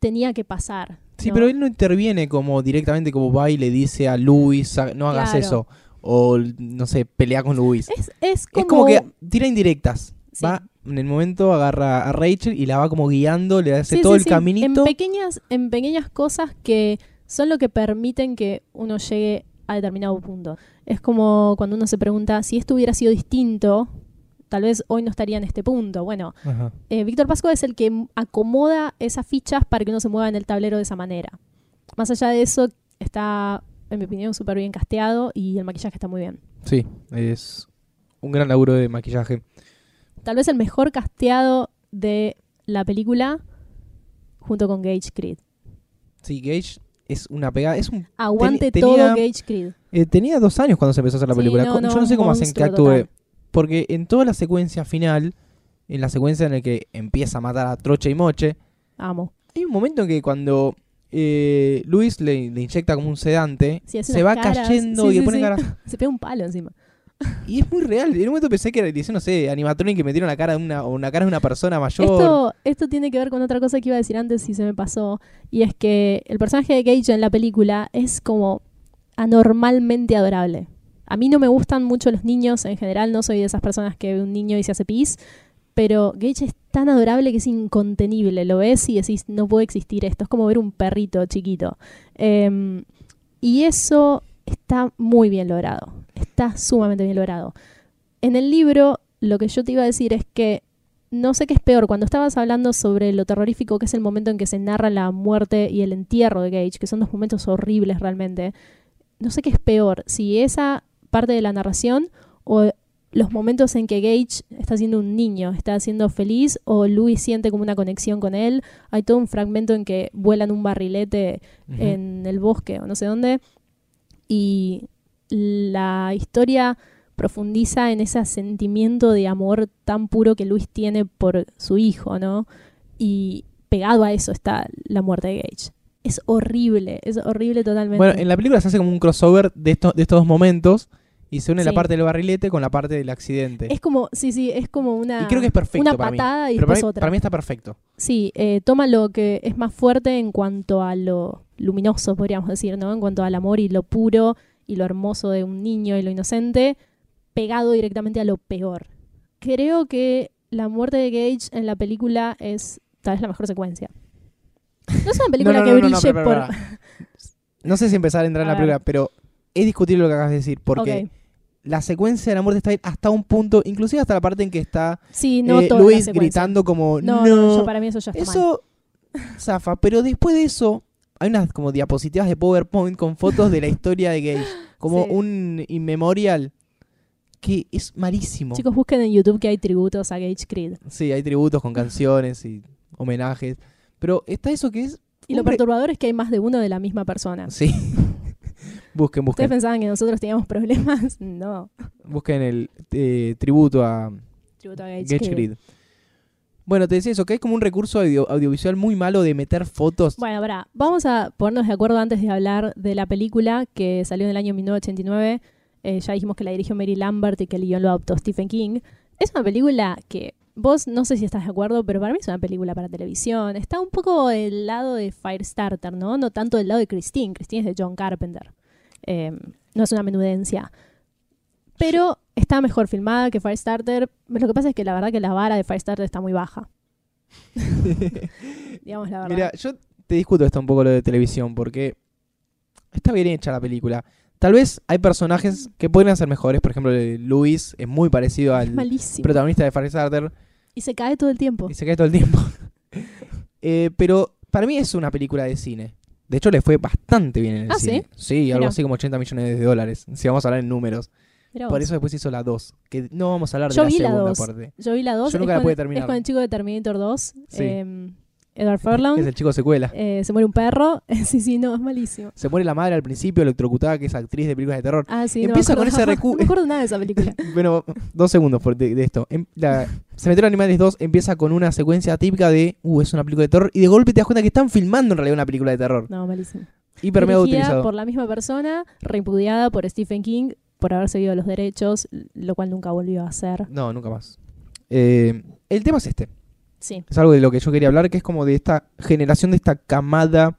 Tenía que pasar. Sí, ¿no? pero él no interviene como directamente como va y le dice a Luis, "Ah, no hagas Claro. eso. O, no sé, pelea con Luis. Es, es como... Es como que tira indirectas. Sí. Va, en el momento agarra a Rachel y la va como guiando, le hace Sí, todo sí, el sí, caminito. En pequeñas, en pequeñas cosas que son lo que permiten que uno llegue a determinado punto. Es como cuando uno se pregunta si esto hubiera sido distinto, tal vez hoy no estaría en este punto. Bueno, eh, Víctor Pasco es el que acomoda esas fichas para que uno se mueva en el tablero de esa manera. Más allá de eso, está, en mi opinión, súper bien casteado y el maquillaje está muy bien. Sí, es un gran laburo de maquillaje. Tal vez el mejor casteado de la película junto con Gage Creed. Sí, Gage es una pegada. Es un, Aguante Ten- todo tenía- Gage Creed. eh, tenía dos años cuando se empezó a hacer la Sí, película. no, Co- no, Yo no sé cómo hacen que actúe. total. Porque en toda la secuencia final, en la secuencia en la que empieza a matar a Troche y Moche, Amo. hay un momento en que cuando eh, Luis le, le inyecta como un sedante, Sí, se va caras. cayendo Sí, y le pone sí. caras. Se pega un palo encima. Y es muy real. En un momento pensé que era, no sé, animatronic que metieron la cara de una, o una cara de una persona mayor. Esto, esto tiene que ver con otra cosa que iba a decir antes y se me pasó. Y es que el personaje de Gage en la película es como anormalmente adorable. A mí no me gustan mucho los niños en general, no soy de esas personas que ve un niño y se hace pis, pero Gage es tan adorable que es incontenible. Lo ves y decís, no puede existir esto. Es como ver un perrito chiquito. Em, y eso está muy bien logrado. Está sumamente bien logrado. En el libro, lo que yo te iba a decir es que no sé qué es peor. Cuando estabas hablando sobre lo terrorífico que es el momento en que se narra la muerte y el entierro de Gage, que son dos momentos horribles realmente, no sé qué es peor. Si esa parte de la narración o los momentos en que Gage está siendo un niño, está siendo feliz o Louis siente como una conexión con él. Hay todo un fragmento en que vuelan un barrilete en el bosque o no sé dónde y la historia profundiza en ese sentimiento de amor tan puro que Luis tiene por su hijo, ¿no? Y pegado a eso está la muerte de Gage. Es horrible, es horrible totalmente. Bueno, en la película se hace como un crossover de, estos de estos dos momentos y se une la parte del barrilete con la parte del accidente. Es como, sí, sí, es como una, y creo que es perfecto una para mí. patada y Pero para después mí, otra. para mí está perfecto. Sí, eh, toma lo que es más fuerte en cuanto a lo luminoso, podríamos decir, ¿no? En cuanto al amor y lo puro y lo hermoso de un niño y lo inocente, pegado directamente a lo peor. Creo que la muerte de Gage en la película es tal vez la mejor secuencia. No es una película no, no, que no, no, brille no, pero, por... pero. No sé si empezar a entrar en la película, pero es discutible lo que acabas de decir, porque la secuencia de la muerte está ahí hasta un punto, inclusive hasta la parte en que está Sí, no eh, toda la Luis gritando como No, no, no, yo para mí eso ya está mal. Eso zafa, pero después de eso hay unas como diapositivas de PowerPoint con fotos de la historia de Gage, como Sí. un inmemorial que es malísimo. Chicos, busquen en YouTube que hay tributos a Gage Creed. Sí, hay tributos con canciones y homenajes, pero está eso que es Y lo perturbador es que hay más de uno de la misma persona. Sí. busquen, ¿Ustedes busquen. pensaban que nosotros teníamos problemas? No. Busquen el eh, tributo a Tributo a Gage, Gage Creed. Creed. Bueno, te decía eso, que es como un recurso audio- audiovisual muy malo de meter fotos. Bueno, pará, vamos a ponernos de acuerdo antes de hablar de la película que salió en el año 1989. Eh, ya dijimos que la dirigió Mary Lambert y que el guion lo adoptó Stephen King. Es una película que vos no sé si estás de acuerdo, pero para mí es una película para televisión. Está un poco del lado de Firestarter, ¿no? No tanto del lado de Christine. Christine es de John Carpenter. Eh, no es una menudencia. Pero está mejor filmada que Firestarter. Lo que pasa es que la verdad que la vara de Firestarter está muy baja. Digamos la verdad. Mira, yo te discuto esto un poco lo de televisión, porque está bien hecha la película. Tal vez hay personajes que podrían ser mejores, por ejemplo, Luis es muy parecido al protagonista de Firestarter Y se cae todo el tiempo. y se cae todo el tiempo. Eh, pero para mí es una película de cine. De hecho, le fue bastante bien en el Ah, cine. Sí, algo Mira. así como 80 millones de dólares. Si vamos a hablar en números. Mirá Por vos. eso después hizo la 2. Que no vamos a hablar Yo de la vi la segunda parte. Yo vi la 2. Yo nunca la pude terminar. Es con el chico de Terminator 2. Sí. eh, Edward Es Furlong. el chico secuela. Eh, se muere un perro. sí, sí, no, es malísimo. Se muere la madre al principio, electrocutada, que es actriz de películas de terror. Ah, sí, Empieza me con ese recu- No me acuerdo nada de esa película. Bueno, dos segundos por de, de esto. Em- la- Cementerio de Animales 2 empieza con una secuencia típica de, uh, es una película de terror, y de golpe te das cuenta que están filmando en realidad una película de terror. No, malísimo. Hiper mega Dirigida utilizado. por la misma persona, repudiada por Stephen King por haber seguido los derechos, lo cual nunca volvió a hacer. No, nunca más. Eh, el tema es este. Sí. Es algo de lo que yo quería hablar, que es como de esta generación, de esta camada,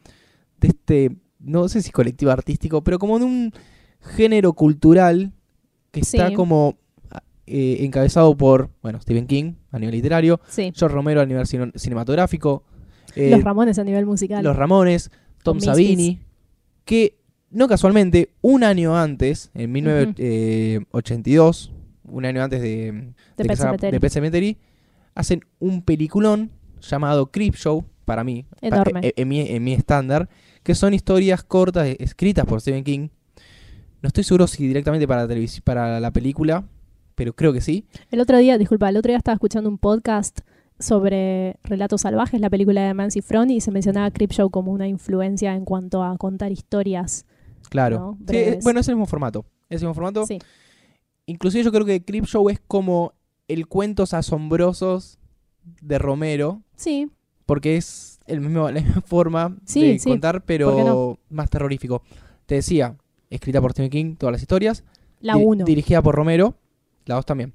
de este, no sé si colectivo artístico, pero como de un género cultural que está como eh, encabezado por, bueno, Stephen King a nivel literario, Sí. George Romero a nivel cine- cinematográfico, eh, los Ramones a nivel musical. Los Ramones, Tom Con Savini, que no casualmente, un año antes, en 1982, un año antes de, de de Sematary. de Pet hacen un peliculón llamado Creep Show, para mí, Enorme. eh, en, mi, en mi estándar, que son historias cortas eh, escritas por Stephen King. No estoy seguro si directamente para la, para la película, pero creo que sí. El otro día, disculpa, el otro día estaba escuchando un podcast sobre Relatos Salvajes, la película de Mancy Front, y se mencionaba Creepshow como una influencia en cuanto a contar historias. Claro. ¿no? Sí, Breves. eh, bueno, es el mismo formato. Es el mismo formato. Sí. Inclusive yo creo que Creep Show es como el cuentos asombrosos de Romero, Sí, porque es el mismo, la misma forma Sí, de contar, ¿por qué pero no? más terrorífico. Te decía, escrita por Stephen King, todas las historias. la di- 1. Dirigida por Romero, la 2 también.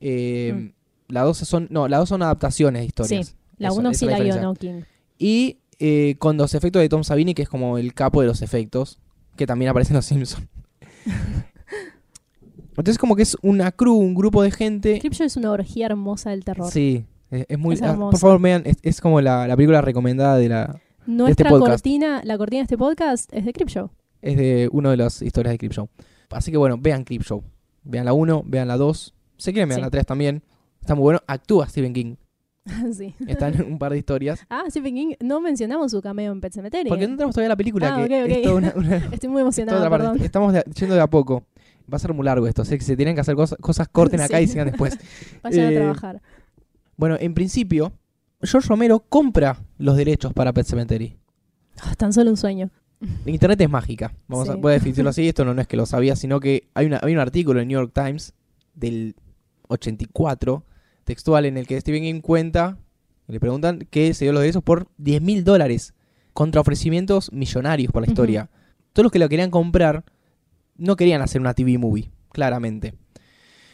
Eh, Mm. La 2 son, no, la dos son adaptaciones de historias. Sí, La Eso- 1 esa sí la guionó King. Y eh, con los efectos de Tom Savini, que es como el capo de los efectos, que también aparece en Los Simpsons. Entonces como que es una crew, un grupo de gente. Creepshow es una orgía hermosa del terror. Sí, es, es muy... Es ah, por favor, vean, es, es como la, la película recomendada de la... Nuestra podcast. cortina, la cortina de este podcast es de Creepshow. Es de una de las historias de Creepshow. Así que bueno, vean Creepshow. Vean la 1, vean la 2. Si quieren, vean Sí. la 3 también. Está muy bueno. Actúa Stephen King. sí. Está en un par de historias. Ah, Stephen King, no mencionamos su cameo en Pet Sematary. Porque no tenemos todavía la película. Ah, que ok, ok. es toda una- una, Estoy muy perdón. Estamos de- yendo de a poco. Va a ser muy largo esto. Sé que se tienen que hacer cosas, cosas corten acá Sí. y sigan después. Vayan a Eh, trabajar. Bueno, en principio, George Romero compra los derechos para Pet Cemetery. Ah, tan solo un sueño. Internet es mágica. Vamos a, Sí. voy a decirlo así. Esto no, no es que lo sabía, sino que hay, una, hay un artículo en New York Times del 84 textual en el que Stephen King cuenta, le preguntan que se dio los derechos por 10 mil dólares contra ofrecimientos millonarios por la historia. Todos los que lo querían comprar no querían hacer una TV movie, claramente.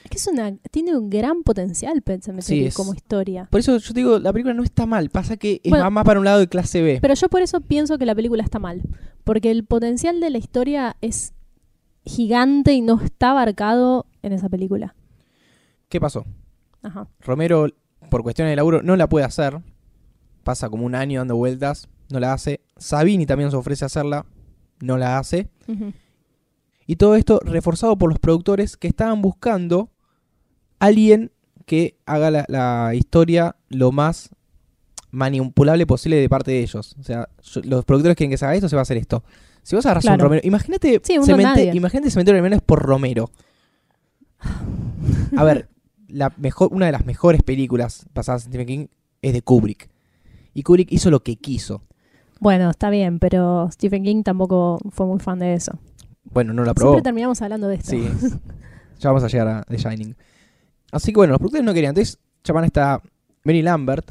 Es que es una, tiene un gran potencial Sí, es- como historia. Por eso yo te digo, la película no está mal, pasa que es Bueno, más para un lado de clase B. Pero yo por eso pienso que la película está mal. Porque el potencial de la historia es gigante y no está abarcado en esa película. ¿Qué pasó? Ajá. Romero, por cuestiones de laburo, no la puede hacer. Pasa como un año dando vueltas, no la hace. Sabini también se ofrece a hacerla, no la hace. Y todo esto reforzado por los productores que estaban buscando alguien que haga la, la historia lo más manipulable posible de parte de ellos. O sea, yo- los productores quieren que se haga esto, se va a hacer esto. Si vos agarras a un Claro. Romero, imagínate Sí, cemente- imagínate Cementerio de Animales por Romero. A ver, la mejor, una de las mejores películas basadas en Stephen King es de Kubrick. Y Kubrick hizo lo que quiso. Bueno, está bien, pero Stephen King tampoco fue muy fan de eso. Bueno, no la aprobó. Siempre terminamos hablando de esto. Sí. ya vamos a llegar a The Shining. Así que bueno, los productores no querían. Entonces llaman a esta Mary Lambert,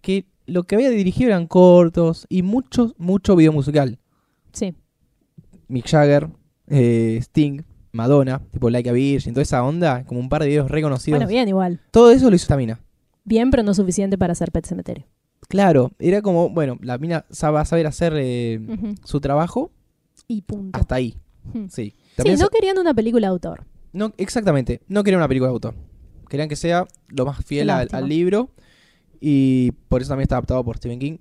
que lo que había dirigido eran cortos y mucho, mucho video musical. Sí. Mick Jagger, eh, Sting, Madonna, tipo Like a Virgin, toda esa onda, como un par de videos reconocidos. Bueno, bien, igual. Todo eso lo hizo esta mina. Bien, pero no suficiente para hacer Pet Cemetery. Claro, era como, bueno, la mina va a saber hacer eh, su trabajo Y punto. hasta ahí. Ujú. Sí. Sí, También no querían una película de autor. No, exactamente. No querían una película de autor. Querían que sea lo más fiel al, al libro. Y por eso también está adaptado por Stephen King.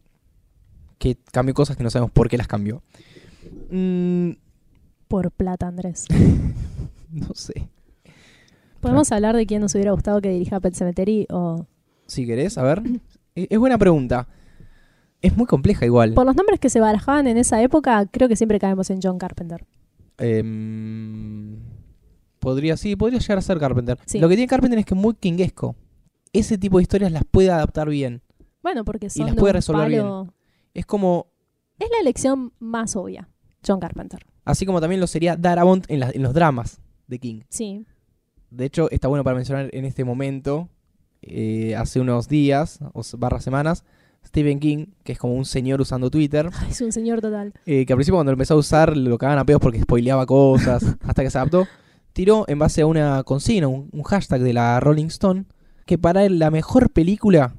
Que cambió cosas que no sabemos por qué las cambió. Mm, Por plata, Andrés. no sé. ¿Podemos hablar de quién nos hubiera gustado que dirija Pet Cemetery? O... Si querés, a ver. E- Es buena pregunta. Es muy compleja igual. Por los nombres que se barajaban en esa época, creo que siempre caemos en John Carpenter. Em, podría, sí, podría llegar a ser Carpenter. Sí. Lo que tiene Carpenter es que es muy kingesco. Ese tipo de historias las puede adaptar bien. Bueno, porque son las de puede resolver palo- Es como Es la elección más obvia, John Carpenter. Así como también lo sería Darabont en, la- en los dramas de King. Sí. De hecho, está bueno para mencionar en este momento, eh, hace unos días, o s- barra semanas, Stephen King, que es como un señor usando Twitter, Ay, es un señor total. eh, que al principio cuando lo empezó a usar lo cagaban a pedos porque spoileaba cosas, hasta que se adaptó, tiró en base a una consigna, un, un hashtag de la Rolling Stone, que para él la mejor película,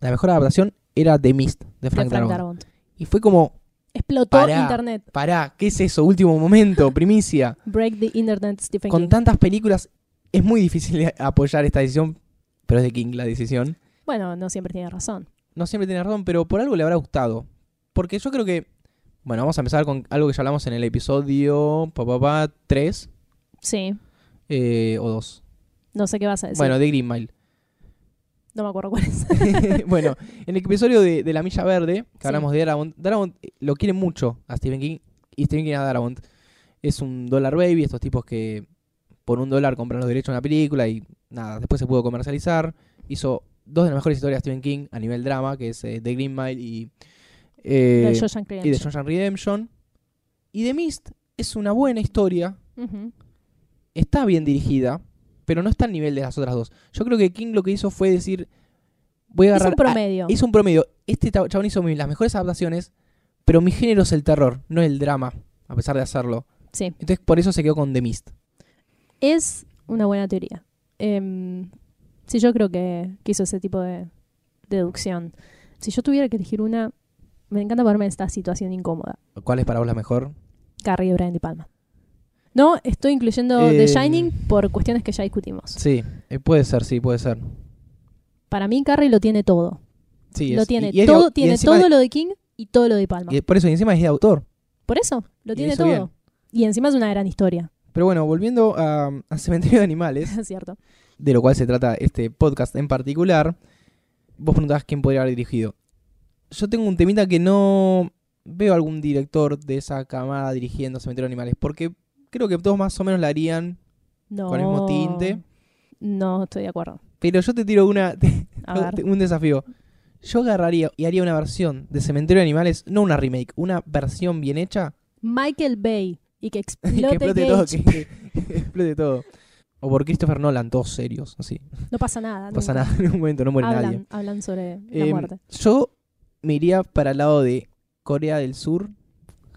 la mejor adaptación era The Mist, de de Frank, Frank Darabont. Darabont. Y fue como, Explotó Pará. Internet. pará, ¿qué es eso? Último momento, primicia. Break the Internet, Stephen con King. tantas películas es muy difícil apoyar esta decisión, pero es de King la decisión. Bueno, no siempre tiene razón. No siempre tiene razón, pero por algo le habrá gustado. Porque yo creo que, bueno, vamos a empezar con algo que ya hablamos en el episodio pa, pa, pa, 3 Sí. eh, o 2. No sé qué vas a decir. Bueno, de Green Mile. No me acuerdo cuál es. bueno, en el episodio de, de La Milla Verde, que Sí. hablamos de Darabont, Darabont eh, lo quiere mucho a Stephen King y Stephen King a Darabont. Es un dólar baby, estos tipos que por un dólar compran los derechos de una película y nada, después se pudo comercializar. Hizo dos de las mejores historias de Stephen King a nivel drama, que es eh, The Green Mile y, eh, Shawshank y The Redemption. Shawshank Redemption. Y The Mist es una buena historia, está bien dirigida, pero no está al nivel de las otras dos. Yo creo que King lo que hizo fue decir, voy a Es agarrar... un promedio. Hizo un promedio. Este chabón hizo las mejores adaptaciones, pero mi género es el terror, no el drama, a pesar de hacerlo. Sí. Entonces por eso se quedó con The Mist. Es una buena teoría. Em, sí, yo creo que, que hizo ese tipo de deducción. Si yo tuviera que elegir una, me encanta ponerme en esta situación incómoda. ¿Cuál es para vos la mejor? Carrie y Brian Palma. No, estoy incluyendo Eh, The Shining por cuestiones que ya discutimos. Sí, eh, puede ser, sí, puede ser. Para mí, Carrie lo tiene todo. Sí, lo es- tiene y- todo, y tiene todo de- lo de King y todo lo de Palma. y por eso, y encima es de autor. Por eso, lo tiene todo. bien. Y encima es una gran historia, Pero bueno, volviendo a, a Cementerio de Animales, es cierto. de lo cual se trata este podcast en particular, vos preguntabas quién podría haber dirigido. Yo tengo un temita que no veo algún director de esa camada dirigiendo Cementerio de Animales, porque creo que todos más o menos la harían No. con el mismo tinte. No, estoy de acuerdo. Pero yo te tiro una, A ver. un desafío. yo agarraría y haría una versión de Cementerio de Animales, no una remake, una versión bien hecha. Michael Bay y que que explote, explote todo, que, que explote todo. O por Christopher Nolan, todos serios, así. No pasa nada. No pasa nada, en un momento no muere hablan, nadie. hablan sobre la Eh, muerte. Yo me iría para el lado de Corea del Sur,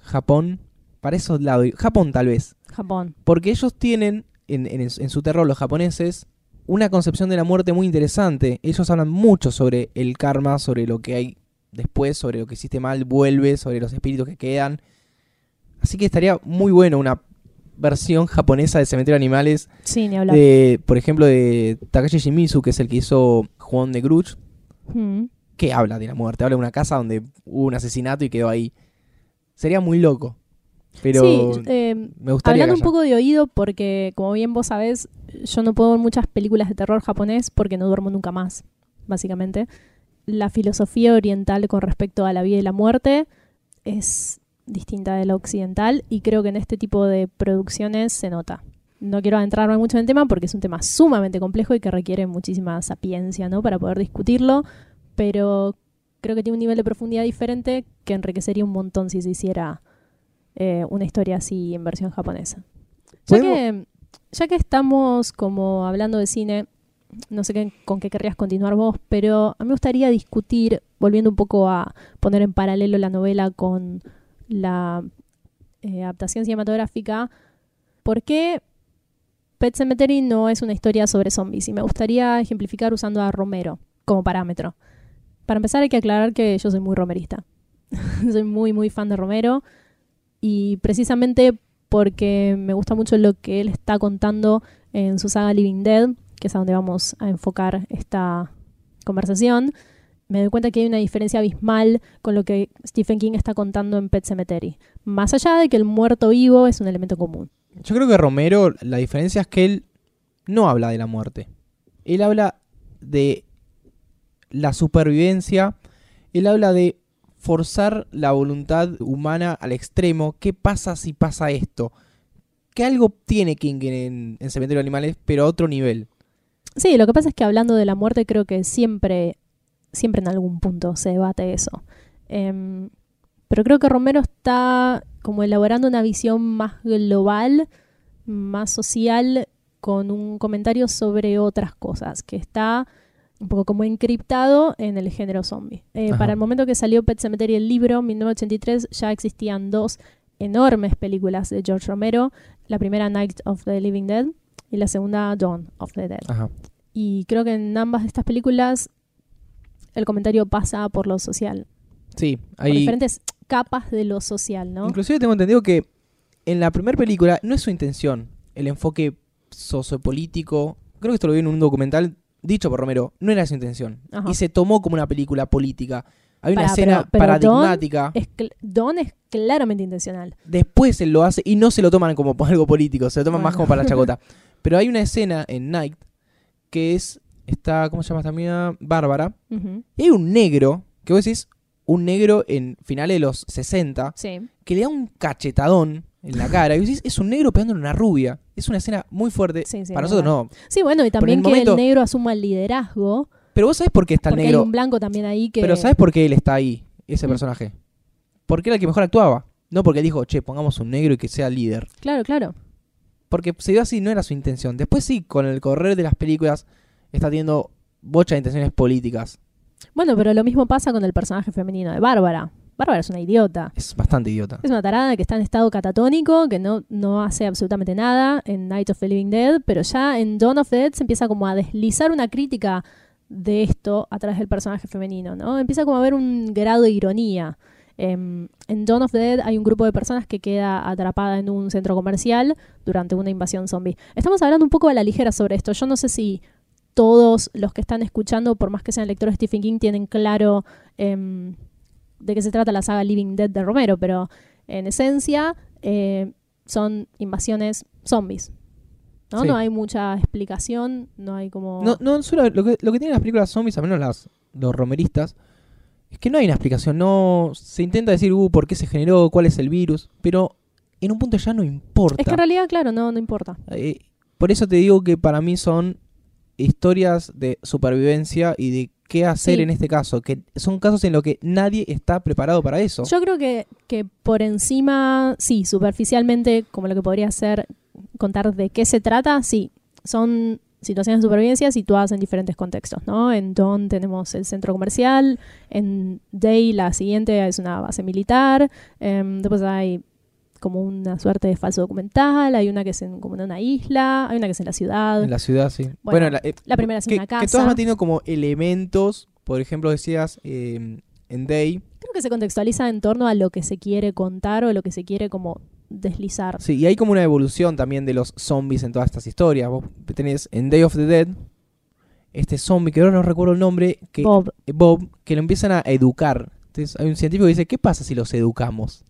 Japón, para esos lados. Japón tal vez. Japón. Porque ellos tienen, en, en- en su terror, los japoneses, una concepción de la muerte muy interesante. Ellos hablan mucho sobre el karma, sobre lo que hay después, sobre lo que hiciste mal, vuelve, sobre los espíritus que quedan. Así que estaría muy bueno una versión japonesa de Cementerio de Animales, Sí, ni hablar. de, por ejemplo, de Takashi Shimizu, que es el que hizo Juan de Grudge, Mm. que habla de la muerte, habla de una casa donde hubo un asesinato y quedó ahí. Sería muy loco. Pero sí, eh, me gustaría hablando un poco de oído, porque como bien vos sabés, yo no puedo ver muchas películas de terror japonés porque no duermo nunca más, básicamente. La filosofía oriental con respecto a la vida y la muerte es distinta de la occidental y creo que en este tipo de producciones se nota. No quiero adentrarme mucho en el tema porque es un tema sumamente complejo y que requiere muchísima sapiencia ¿no? para poder discutirlo, pero creo que tiene un nivel de profundidad diferente que enriquecería un montón si se hiciera eh, una historia así en versión japonesa. Ya ¿Podemos- que, ya que estamos como hablando de cine, no sé qué- con qué querrías continuar vos, pero a mí me gustaría discutir, volviendo un poco a poner en paralelo la novela con la eh, adaptación cinematográfica, ¿por qué Pet Cemetery no es una historia sobre zombies? Y me gustaría ejemplificar usando a Romero como parámetro. Para empezar hay que aclarar que yo soy muy romerista. soy muy, muy fan de Romero y precisamente porque me gusta mucho lo que él está contando en su saga Living Dead, que es a donde vamos a enfocar esta conversación, me doy cuenta que hay una diferencia abismal con lo que Stephen King está contando en Pet Cemetery. Más allá de que el muerto vivo es un elemento común. Yo creo que Romero, la diferencia es que él no habla de la muerte. Él habla de la supervivencia. Él habla de forzar la voluntad humana al extremo. ¿Qué pasa si pasa esto? Que algo tiene King en, en Cementerio de Animales, pero a otro nivel. Sí, lo que pasa es que hablando de la muerte creo que siempre, siempre en algún punto se debate eso. Em, pero creo que Romero está como elaborando una visión más global, más social, con un comentario sobre otras cosas, que está un poco como encriptado en el género zombie. Eh, para el momento que salió Pet Cemetery el libro, 1983, ya existían dos enormes películas de George Romero. La primera, Night of the Living Dead, y la segunda, Dawn of the Dead. Ajá. Y creo que en ambas de estas películas el comentario pasa por lo social. Sí, Por hay... diferentes capas de lo social, ¿no? Inclusive tengo entendido que en la primera película no es su intención el enfoque sociopolítico. Creo que esto lo vi en un documental dicho por Romero. No era su intención. Ajá. Y se tomó como una película política. Hay una escena pero- pero paradigmática. Es cl- Dawn es claramente intencional. Después él lo hace y no se lo toman como algo político. Se lo toman más Bueno. como para la chacota. Pero hay una escena en Night que es... Está, ¿cómo se llama esta amiga? Bárbara. Ujú. Y hay un negro, que vos decís, un negro en finales de los 60, Sí. que le da un cachetadón en la cara. Y decís, es un negro pegándole a una rubia. Es una escena muy fuerte. Sí, sí, Para nosotros verdad. no. Sí, bueno, y también el que momento- el negro asuma el liderazgo. Pero vos sabés por qué está el porque hay negro. un blanco también ahí que. Pero ¿sabés por qué él está ahí, ese Mm. personaje? Porque era el que mejor actuaba. No porque dijo, che, pongamos un negro y que sea líder. Claro, claro. Porque se dio así, no era su intención. Después sí, con el correr de las películas, está teniendo bocha de intenciones políticas. Bueno, pero lo mismo pasa con el personaje femenino de Bárbara. Bárbara es una idiota. Es bastante idiota. Es una tarada que está en estado catatónico, que no, no hace absolutamente nada en Night of the Living Dead, pero ya en Dawn of the Dead se empieza como a deslizar una crítica de esto a través del personaje femenino, ¿no? Empieza como a haber un grado de ironía. Em, en Dawn of the Dead hay un grupo de personas que queda atrapada en un centro comercial durante una invasión zombie. Estamos hablando un poco a la ligera sobre esto. Yo no sé si todos los que están escuchando, por más que sean lectores de Stephen King, tienen claro em, de qué se trata la saga Living Dead de Romero, pero en esencia eh, son invasiones zombies. ¿no? Sí. no hay mucha explicación, no hay como... No, no, solo lo que, lo que tienen las películas zombies, al menos las, los romeristas, es que no hay una explicación. No se intenta decir, uh, por qué se generó, cuál es el virus, pero en un punto ya no importa. es que en realidad, claro, no, no importa. Eh, por eso te digo que para mí son historias de supervivencia y de qué hacer Sí. en este caso, que son casos en los que nadie está preparado para eso. Yo creo que, que por encima, sí, superficialmente, como lo que podría ser contar de qué se trata, sí, son situaciones de supervivencia situadas en diferentes contextos, ¿no? En Dawn tenemos el centro comercial, en Day la siguiente es una base militar, em, después hay como una suerte de falso documental, hay una que es en, como en una isla, hay una que es en la ciudad, En la ciudad, sí. Bueno, la, eh, la primera es en que, una que casa. todas van teniendo como elementos, por ejemplo, decías eh, en Day, Creo que se contextualiza en torno a lo que se quiere contar o lo que se quiere como deslizar. Sí, y hay como una evolución también de los zombies en todas estas historias. Vos tenés en Day of the Dead este zombie, que ahora no recuerdo el nombre, que Bob, eh, Bob, que lo empiezan a educar. Entonces hay un científico que dice, ¿qué pasa si los educamos?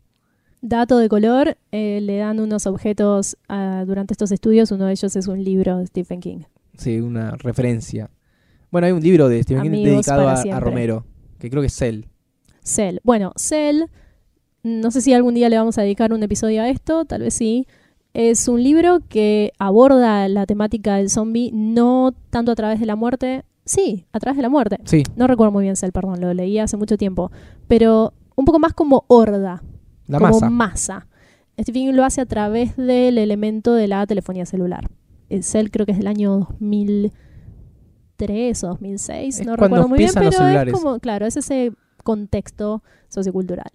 Dato de color, eh, le dan unos objetos ah, durante estos estudios, uno de ellos es un libro de Stephen King. Sí, una referencia. Bueno, hay un libro de Stephen King dedicado a, a. Romero, que creo que es Cell. Cell. Bueno, Cell, no sé si algún día le vamos a dedicar un episodio a esto, tal vez sí. Es un libro que aborda la temática del zombie no tanto a través de la muerte, sí, a través de la muerte. Sí, No recuerdo muy bien Cell, perdón, lo leí hace mucho tiempo, pero un poco más como horda, la como masa. masa. Stephen King lo hace a través del elemento de la telefonía celular. El Cell creo que es del año 2003 o 2006, Es no recuerdo muy bien, pero es como, claro, es ese contexto sociocultural.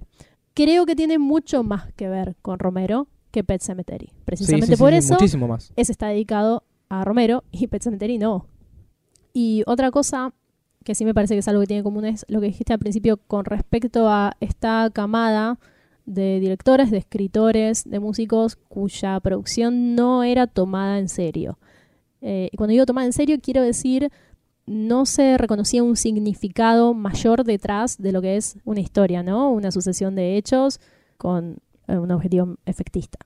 Creo que tiene mucho más que ver con Romero que Pet Cemetery. Precisamente sí, sí, por sí, eso muchísimo más. ese está dedicado a Romero y Pet Cemetery no. Y otra cosa que sí me parece que es algo que tiene en común es lo que dijiste al principio con respecto a esta camada de directores, de escritores, de músicos cuya producción no era tomada en serio. Eh, y cuando digo tomada en serio quiero decir no se reconocía un significado mayor detrás de lo que es una historia, ¿no? Una sucesión de hechos con eh, un objetivo efectista.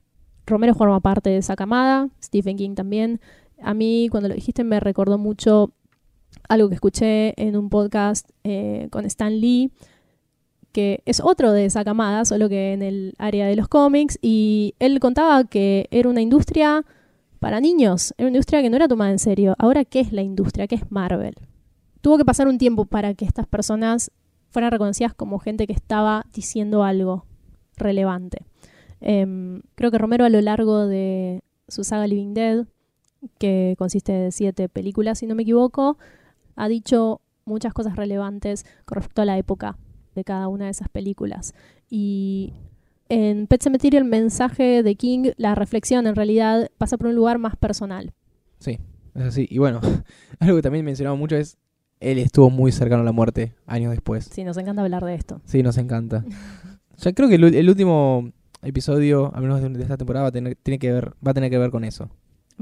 Romero forma parte de esa camada, Stephen King también. A mí, cuando lo dijiste, me recordó mucho algo que escuché en un podcast eh, con Stan Lee, que es otro de esa camada, solo que en el área de los cómics, y él contaba que era una industria para niños, era una industria que no era tomada en serio. Ahora, ¿qué es la industria? ¿Qué es Marvel? Tuvo que pasar un tiempo para que estas personas fueran reconocidas como gente que estaba diciendo algo relevante. Em, creo que Romero a lo largo de su saga Living Dead, que consiste de siete películas, si no me equivoco, ha dicho muchas cosas relevantes con respecto a la época de cada una de esas películas. Y en Pet Cemetery el mensaje de King, la reflexión en realidad pasa por un lugar más personal. Sí, es así. Y bueno, algo que también mencionamos mucho es, él estuvo muy cercano a la muerte años después. Sí, nos encanta hablar de esto. Sí, nos encanta. Ya creo que el, el último episodio, al menos de, esta temporada, va a, tener, tiene que ver, va a tener que ver con eso.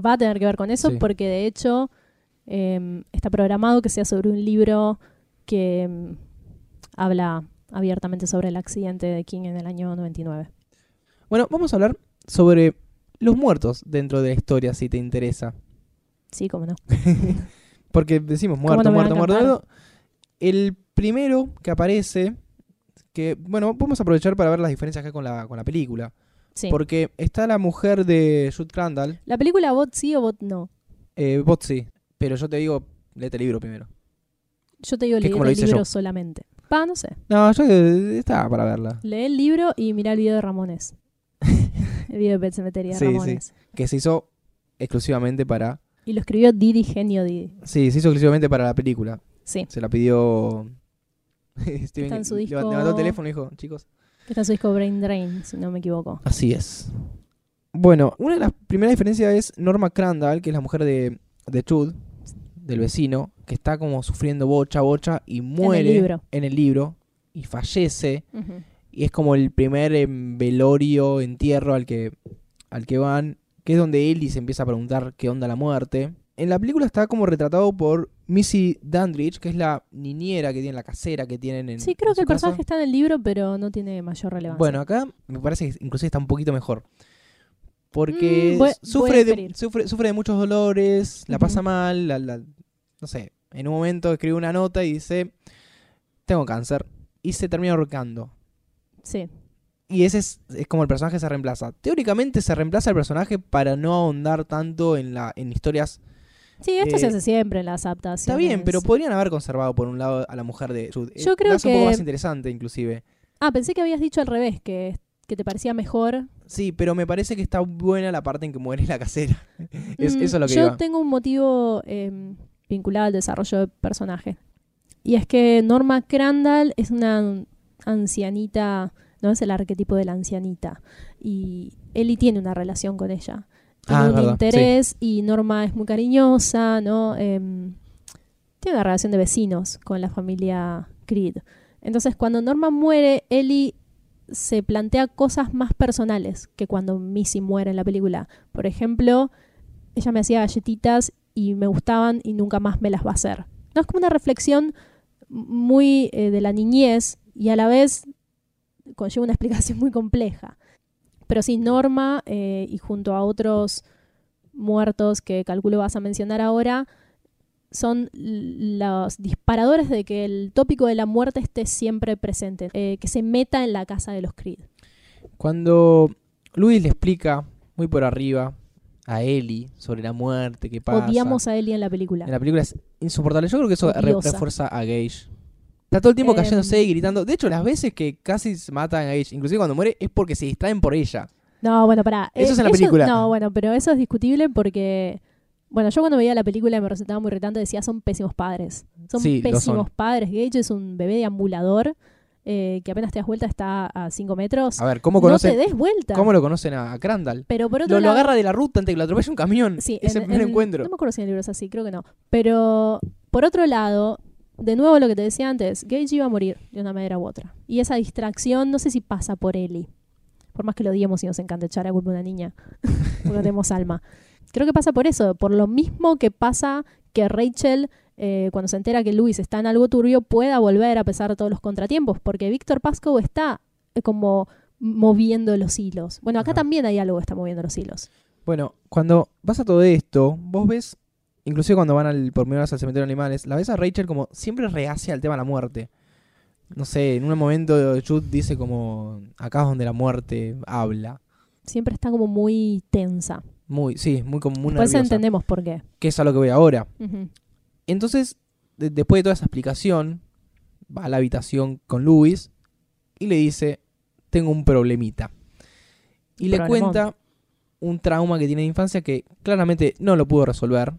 Va a tener que ver con eso Sí. porque de hecho em, está programado que sea sobre un libro que em, habla abiertamente sobre el accidente de King en el año 99. Bueno, vamos a hablar sobre los muertos dentro de la historia, si te interesa. Sí, cómo no. Porque decimos ¿Cómo muerto, no muerto, muerto. El primero que aparece, que, bueno, vamos a aprovechar para ver las diferencias que hay con la, con la película. Sí. Porque está la mujer de Jude Crandall, La película Bot sí o Bot no. eh, Botsy, pero yo te digo, léete el libro primero. Yo te digo lo el libro yo. solamente. Pa, no sé. No, yo eh, está para verla. Lee el libro y mira el video de Ramones. el video de Pet Cemetery de Sí, sí. Ramones. Que se hizo exclusivamente para... Y lo escribió Didi Genio Didi. Sí, se hizo exclusivamente para la película. Sí. Se la pidió... Steven Está en su le- disco- levantó el teléfono y dijo, chicos, Que está en su disco Brain Drain, si no me equivoco. Así es. Bueno, una de las primeras diferencias es Norma Crandall, que es la mujer de, de Chud, del vecino, que está como sufriendo bocha, bocha y muere libro. en el libro y fallece. Y es como el primer em, velorio, entierro al que, al que van, que es donde Ellie se empieza a preguntar qué onda la muerte. En la película está como retratado por Missy Dandridge, que es la niñera que tiene, la casera que tienen en Sí, creo en que el casa. personaje está en el libro, pero no tiene mayor relevancia. Bueno, acá me parece que inclusive está un poquito mejor. Porque Mm, voy- voy a sufre, de, sufre, sufre de muchos dolores, la pasa mal, la- la- no sé, en un momento escribe una nota y dice, tengo cáncer, y se termina ahorcando. Sí. Y ese es, es como el personaje se reemplaza. Teóricamente se reemplaza el personaje para no ahondar tanto en, la, en historias Sí, esto se Eh, hace siempre en las adaptaciones. Está bien, pero podrían haber conservado por un lado a la mujer de Jude. Eh, Yo creo la hace un poco que- más interesante, inclusive. Ah, pensé que habías dicho al revés, que, que te parecía mejor. Sí, pero me parece que está buena la parte en que muere la casera. es, Mm, eso es lo que Yo iba. tengo un motivo eh, vinculado al desarrollo de personaje. Y es que Norma Crandall es una ancianita, no es el arquetipo de la ancianita. Y Ellie tiene una relación con ella. Tiene Ah, un verdad, interés y Norma es muy cariñosa, ¿no? Em, tiene una relación de vecinos con la familia Creed. Entonces, cuando Norma muere, Ellie se plantea cosas más personales que cuando Missy muere en la película. Por ejemplo, ella me hacía galletitas y me gustaban y nunca más me las va a hacer. No es como una reflexión muy eh, de la niñez y a la vez conlleva una explicación muy compleja. Pero sí, Norma eh, y junto a otros muertos que calculo vas a mencionar ahora, son los disparadores de que el tópico de la muerte esté siempre presente, eh, que se meta en la casa de los Creed. Cuando Luis le explica muy por arriba a Ellie sobre la muerte, qué pasa. Odiamos a Ellie en la película. En la película es insoportable. Yo creo que eso re- refuerza a Gage. Está todo el tiempo Em. cayéndose y gritando. De hecho, las veces que casi se matan a Gage, inclusive cuando muere, es porque se distraen por ella. No, bueno, pará. Eso Eh, es en la película. No, bueno, pero eso es discutible porque. Bueno, yo cuando veía la película y me resultaba muy irritante decía son pésimos padres. Son Sí, pésimos son. padres. Gage es un bebé deambulador eh, que apenas te das vuelta está a 5 metros. A ver, ¿cómo no te conocen? des vuelta. ¿Cómo lo conocen a, Crandall? Pero por otro Lo, lo lado, agarra de la ruta antes de que lo atropelle un camión. Sí, es el en- primer en- encuentro. No me acuerdo si en el libro es así, creo que no. Pero por otro lado, de nuevo lo que te decía antes, Gage iba a morir de una manera u otra. Y esa distracción, no sé si pasa por Ellie. Por más que lo odiemos y nos encanta echar a culpa una niña, porque no tenemos alma. Creo que pasa por eso, por lo mismo que pasa que Rachel, eh, cuando se entera que Luis está en algo turbio, pueda volver a pesar de todos los contratiempos, porque Víctor Pascoe está eh, como moviendo los hilos. Bueno, acá Ajá. también hay algo que está moviendo los hilos. Bueno, cuando pasa todo esto, vos ves, inclusive cuando van al, por primera vez al cementerio de animales, la ves a Rachel como siempre rehace al tema de la muerte. No sé, en un momento Jude dice como, acá es donde la muerte habla. Siempre está como muy tensa. Muy, sí, muy como muy Pues entendemos por qué. Que es a lo que voy ahora. Ujú. Entonces, de- después de toda esa explicación, va a la habitación con Luis y le dice, tengo un problemita. Y le cuenta un trauma que tiene de infancia que claramente no lo pudo resolver,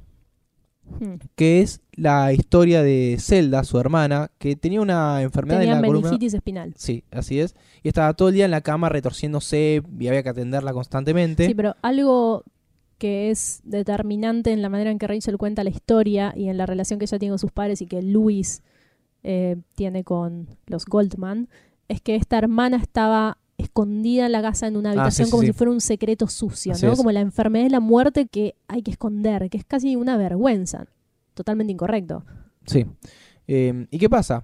Ujú. que es la historia de Zelda, su hermana, que tenía una enfermedad Tenía en la columna. espinal. Sí, así es. Y estaba todo el día en la cama retorciéndose y había que atenderla constantemente. Sí, pero algo que es determinante en la manera en que Rachel cuenta la historia y en la relación que ella tiene con sus padres y que Luis eh, tiene con los Goldman, es que esta hermana estaba escondida en la casa en una Ah, sí, habitación sí, como sí. si fuera un secreto sucio, Así ¿no? es. Como la enfermedad de la muerte que hay que esconder, que es casi una vergüenza. Totalmente incorrecto. Sí. Eh, ¿Y qué pasa?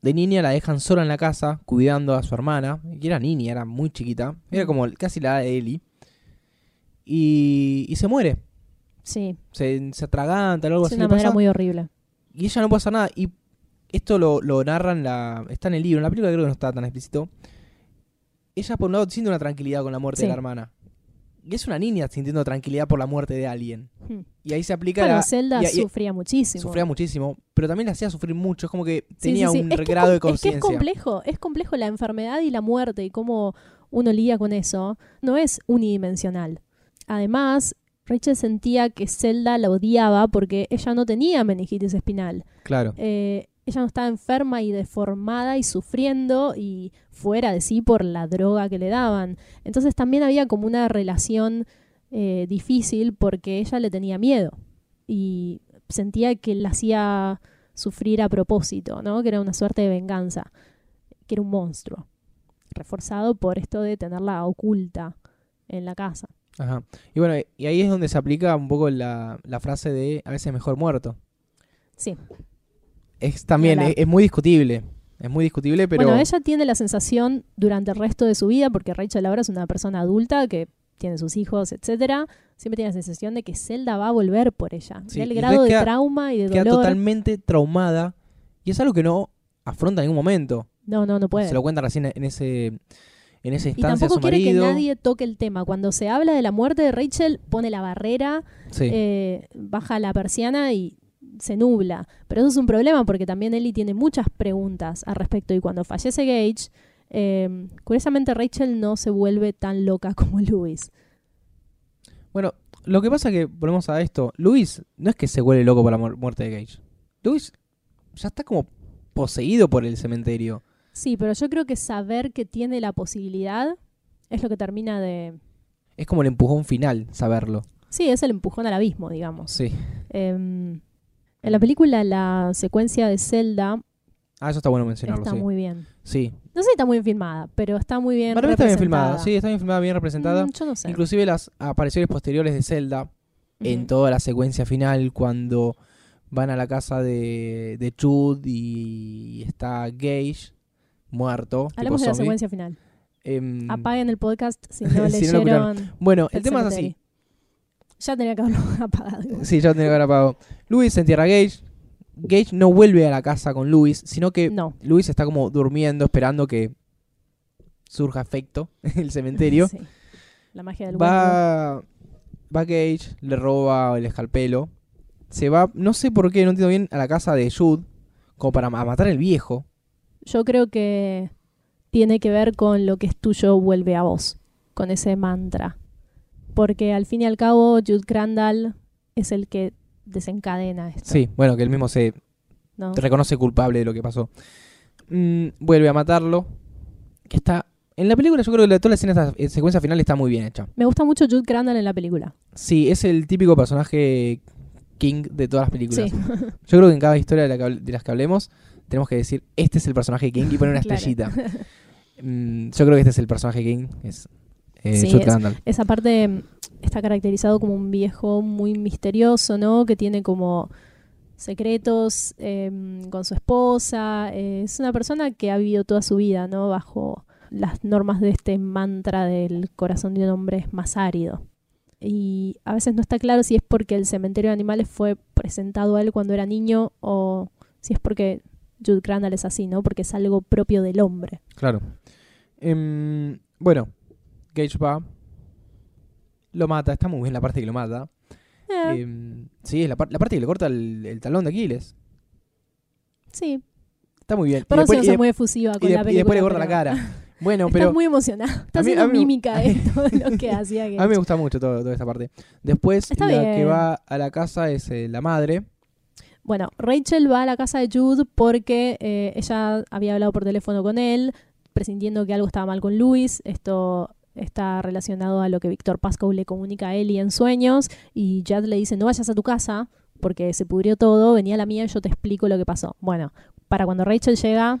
De niña la dejan sola en la casa, cuidando a su hermana. Y era niña, era muy chiquita. Era como casi la edad de Ellie. Y, y se muere. Sí, Se, se atraganta o algo es así. una manera pasa, muy horrible. Y ella no puede hacer nada. Y esto lo, lo narran, la, está en el libro. En la película creo que no está tan explícito. Ella, por un lado, siente una tranquilidad con la muerte Sí. de la hermana. Y es una niña sintiendo tranquilidad por la muerte de alguien. Hmm. Y ahí se aplica Bueno, la. Zelda y- y- sufría muchísimo. Sufría muchísimo, pero también la hacía sufrir mucho. Es como que tenía sí, sí. un Es que grado de com- Es que es conciencia. complejo, es complejo la enfermedad y la muerte y cómo uno lidia con eso. No es unidimensional. Además, Rachel sentía que Zelda la odiaba porque ella no tenía meningitis espinal. Claro. Eh, ella no estaba enferma y deformada y sufriendo y fuera de sí por la droga que le daban. Entonces también había como una relación eh, difícil porque ella le tenía miedo y sentía que la hacía sufrir a propósito, ¿no? Que era una suerte de venganza, que era un monstruo, reforzado por esto de tenerla oculta en la casa. Ajá. Y bueno, y ahí es donde se aplica un poco la, la frase de a veces mejor muerto. Sí. Es también, es, muy discutible. Es muy discutible, pero. Bueno, ella tiene la sensación durante el resto de su vida, porque Rachel ahora es una persona adulta que tiene sus hijos, etcétera, siempre tiene la sensación de que Zelda va a volver por ella. Sí, el grado de queda- trauma y de queda dolor. totalmente traumada. Y es algo que no afronta en ningún momento. No, no, no puede. Se lo cuenta recién en ese, en esa Y instancia a tampoco su quiere marido. que nadie toque el tema. Cuando se habla de la muerte de Rachel, pone la barrera, Sí. eh, baja la persiana y se nubla. Pero eso es un problema porque también Ellie tiene muchas preguntas al respecto. Y cuando fallece Gage, eh, curiosamente Rachel no se vuelve tan loca como Louis. Bueno, lo que pasa que, volvemos a esto, Luis no es que se vuelve loco por la mu- muerte de Gage. Luis ya está como poseído por el cementerio. Sí, pero yo creo que saber que tiene la posibilidad es lo que termina de... Es como el empujón final, saberlo. Sí, es el empujón al abismo, digamos. Sí. Em, en la película la secuencia de Zelda Ah, eso está bueno mencionarlo, está sí. muy bien. Sí. No sé si está muy bien filmada, pero está muy bien Para mí está bien representada. filmada, sí, está bien filmada, bien representada. Mm, yo no sé. Inclusive las apariciones posteriores de Zelda en toda la secuencia final cuando van a la casa de, de Chud y está Gage muerto. Hablemos de la zombie. secuencia final. Em, Apaguen el podcast si no Si no lo leyeron. bueno, el el tema es así. Ya tenía que haberlo apagado. Sí, ya tenía que haber apagado. Luis se entierra a Gage. Gage no vuelve a la casa con Luis, sino que No. Luis está como durmiendo, esperando que surja efecto en el cementerio. Sí. La magia del. Va, va Gage, le roba el escalpelo. Se va, no sé por qué, no entiendo bien, a la casa de Jude, como para ma- matar al viejo. Yo creo que tiene que ver con lo que es tuyo vuelve a vos, con ese mantra. Porque al fin y al cabo, Jude Crandall es el que desencadena esto. Sí, bueno, que él mismo se ¿no? reconoce culpable de lo que pasó. Mm, vuelve a matarlo. Que está. En la película, yo creo que toda la escena, esta eh, secuencia final está muy bien hecha. Me gusta mucho Jude Crandall en la película. Sí, es el típico personaje King de todas las películas. Sí. Yo creo que en cada historia de, la que hable- de las que hablemos, tenemos que decir: Este es el personaje King y poner una Claro. estrellita. Mm, yo creo que este es el personaje King. Es eh, Sí, Jude es- Crandall. Esa parte mm, está caracterizado como un viejo muy misterioso, ¿no? Que tiene como secretos em, con su esposa. Eh, es una persona que ha vivido toda su vida, ¿no? Bajo las normas de este mantra del corazón de un hombre es más árido. Y a veces no está claro si es porque el cementerio de animales fue presentado a él cuando era niño o si es porque Jude Crandall es así, ¿no? Porque es algo propio del hombre. Claro. Em, bueno, Gage va. Lo mata, está muy bien la parte que lo mata. Eh, Em, sí, es la, par- la parte que le corta el, el talón de Aquiles. sí, Está muy bien. Y si después- no y de- muy efusiva y con de- la y película. después le corta la pero- cara. Bueno, Estás pero muy emocionado. Estás A mí- haciendo mí- mímica de todo lo que hacía que a mí me gusta mucho todo- toda esta parte. Después, Está la que va a la casa es eh, la madre. Bueno, Rachel va a la casa de Jude porque eh, ella había hablado por teléfono con él, presintiendo que algo estaba mal con Luis. Esto está relacionado a lo que Víctor Pascoe le comunica a Ellie en sueños. Y Jad le dice, no vayas a tu casa porque se pudrió todo, venía a la mía y yo te explico lo que pasó. Bueno, para cuando Rachel llega,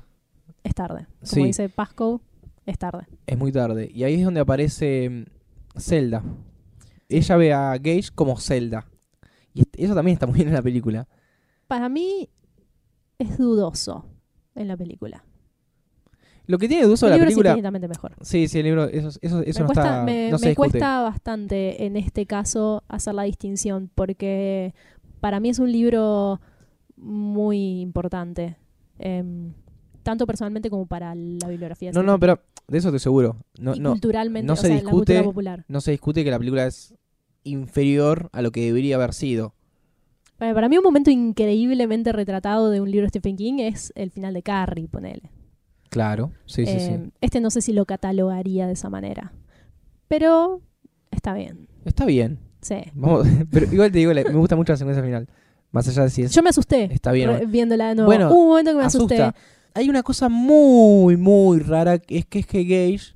es tarde. Como Sí. dice Pascoe, es tarde. Es muy tarde. Y ahí es donde aparece mm, Zelda. Ella ve a Gage como Zelda. Y eso también está muy bien en la película. Para mí es dudoso en la película. Lo que tiene de el la libro es película. infinitamente mejor. Sí, sí, el libro, eso, eso, eso me no cuesta, está. me- no se me cuesta bastante en este caso hacer la distinción porque para mí es un libro muy importante, em, tanto personalmente como para la bibliografía. No, no, pero de eso estoy seguro. No, y no, culturalmente, no o en la cultura popular. no se discute que la película es inferior a lo que debería haber sido. Para, para mí un momento increíblemente retratado de un libro de Stephen King es el final de Carrie, ponele. Claro, sí, sí, sí. Em, Este no sé si lo catalogaría de esa manera, pero está bien. Está bien. Sí. Vamos, pero igual te digo, me gusta mucho la secuencia final. Más allá de si es. Yo me asusté Está bien. viéndola de nuevo. Bueno, Hubo un momento que me asusté. Hay una cosa muy, muy rara, es que es que Gage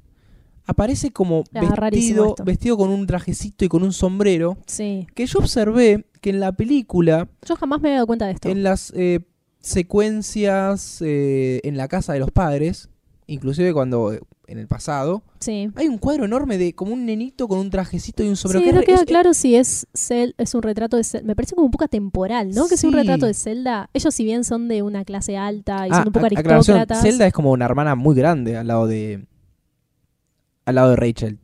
aparece como Ah, vestido, vestido con un trajecito y con un sombrero. Sí. Que yo observé que en la película, Yo jamás me había dado cuenta de esto. en las eh, secuencias eh, en la casa de los padres, inclusive cuando eh, en el pasado, Sí. hay un cuadro enorme de como un nenito con un trajecito y un sombrero. Sí, que no queda es- claro si es Cel- es un retrato de Zelda. Me parece como un poco atemporal, ¿no? Que es un Sí. retrato de Zelda. Ellos, si bien son de una clase alta y Ah, son un poco aclaración, aristócratas. Zelda es como una hermana muy grande al lado de al lado de Rachel.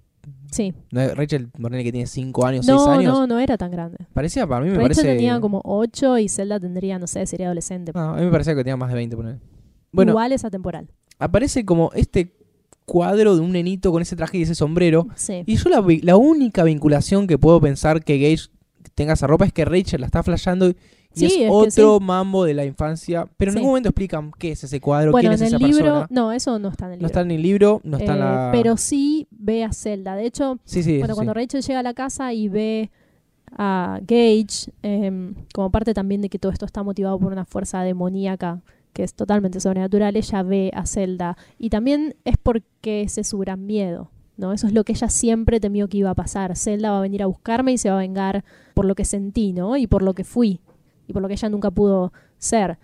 Sí. No, Rachel, ponele que tiene 5 años, 6 No, años. no, no era tan grande. Parecía, para mí me Rachel parece... tenía como 8 y Zelda tendría, no sé, sería adolescente. No, a mí me parecía que tenía más de 20, ponele. Bueno, Igual es atemporal. aparece como este cuadro de un nenito con ese traje y ese sombrero. Sí. Y yo la única vinculación que puedo pensar que Gage tenga esa ropa es que Rachel la está flasheando y Sí, es, otro mambo de la infancia. Pero en Sí. ningún momento explican qué es ese cuadro, Bueno, quién en es el esa libro, persona. no, eso no está en el libro. No está en el libro, no está en Eh, la... Pero sí ve a Zelda. De hecho, bueno, cuando. Rachel llega a la casa y ve a Gage, em, como parte también de que todo esto está motivado por una fuerza demoníaca que es totalmente sobrenatural, ella ve a Zelda. Y también es porque ese es su gran miedo. ¿no? Eso es lo que ella siempre temió que iba a pasar. Zelda va a venir a buscarme y se va a vengar por lo que sentí, ¿no? Y por lo que fui. Y por lo que ella nunca pudo ser.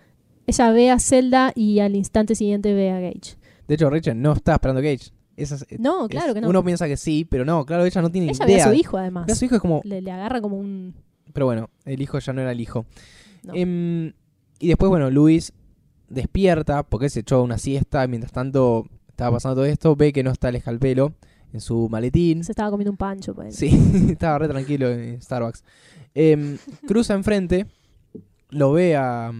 Ella ve a Zelda y al instante siguiente ve a Gage. De hecho, Rachel no está esperando a Gage. Es- No, es- claro que no. Uno piensa que sí, pero no, claro, ella no tiene ella ve idea. a su hijo, además. Ve a su hijo es como... Le, le agarra como un... Pero bueno, el hijo ya no era el hijo. No. Em, y después, bueno, Luis despierta porque se echó una siesta. Mientras tanto estaba pasando todo esto, ve que no está el escalpelo en su maletín. Se estaba comiendo un pancho. pues. Sí, estaba re tranquilo en Starbucks. Em, cruza enfrente, lo ve a,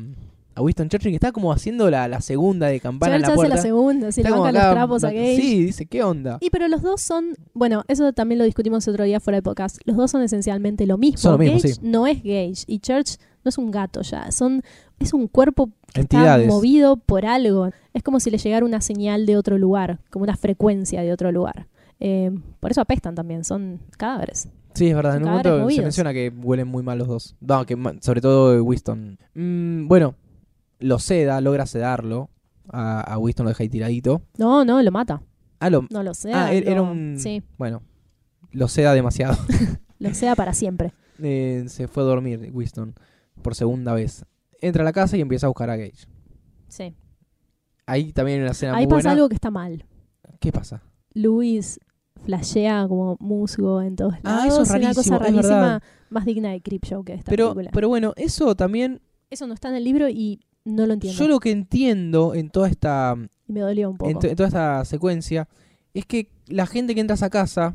a Winston Churchill que está como haciendo la, la segunda de campana en Church la hace puerta. la segunda, se le Está como bancan los trapos a Gage. Sí, dice, ¿qué onda? Y pero los dos son, bueno, eso también lo discutimos otro día fuera de podcast. Los dos son esencialmente lo mismo. Son lo mismo, Gage sí. no es Gage y Church no es un gato ya, son es un cuerpo que está movido por algo. Es como si le llegara una señal de otro lugar, como una frecuencia de otro lugar. Eh, por eso apestan también, son cadáveres. Sí, es verdad. En un momento se menciona que huelen muy mal los dos. No, que sobre todo Winston. Mm, bueno, lo seda, logra sedarlo. A, a Winston lo deja ahí tiradito. No, no, lo mata. Ah, lo, No lo sé. ah, era, un... Sí, Bueno, lo seda demasiado. lo sea para siempre. Eh, se fue a dormir Winston por segunda vez. Entra a la casa y empieza a buscar a Gage. Sí. Ahí también hay una escena Ahí muy pasa buena. algo que está mal. ¿Qué pasa? Luis flashea como musgo en todos lados. Ah, eso es una cosa rarísima, más digna de Creepshow que esta Pero, película. pero bueno, eso también... Eso no está en el libro y no lo entiendo. Yo lo que entiendo en toda esta me dolió un poco. en, to- en toda esta secuencia es que la gente que entra a casa,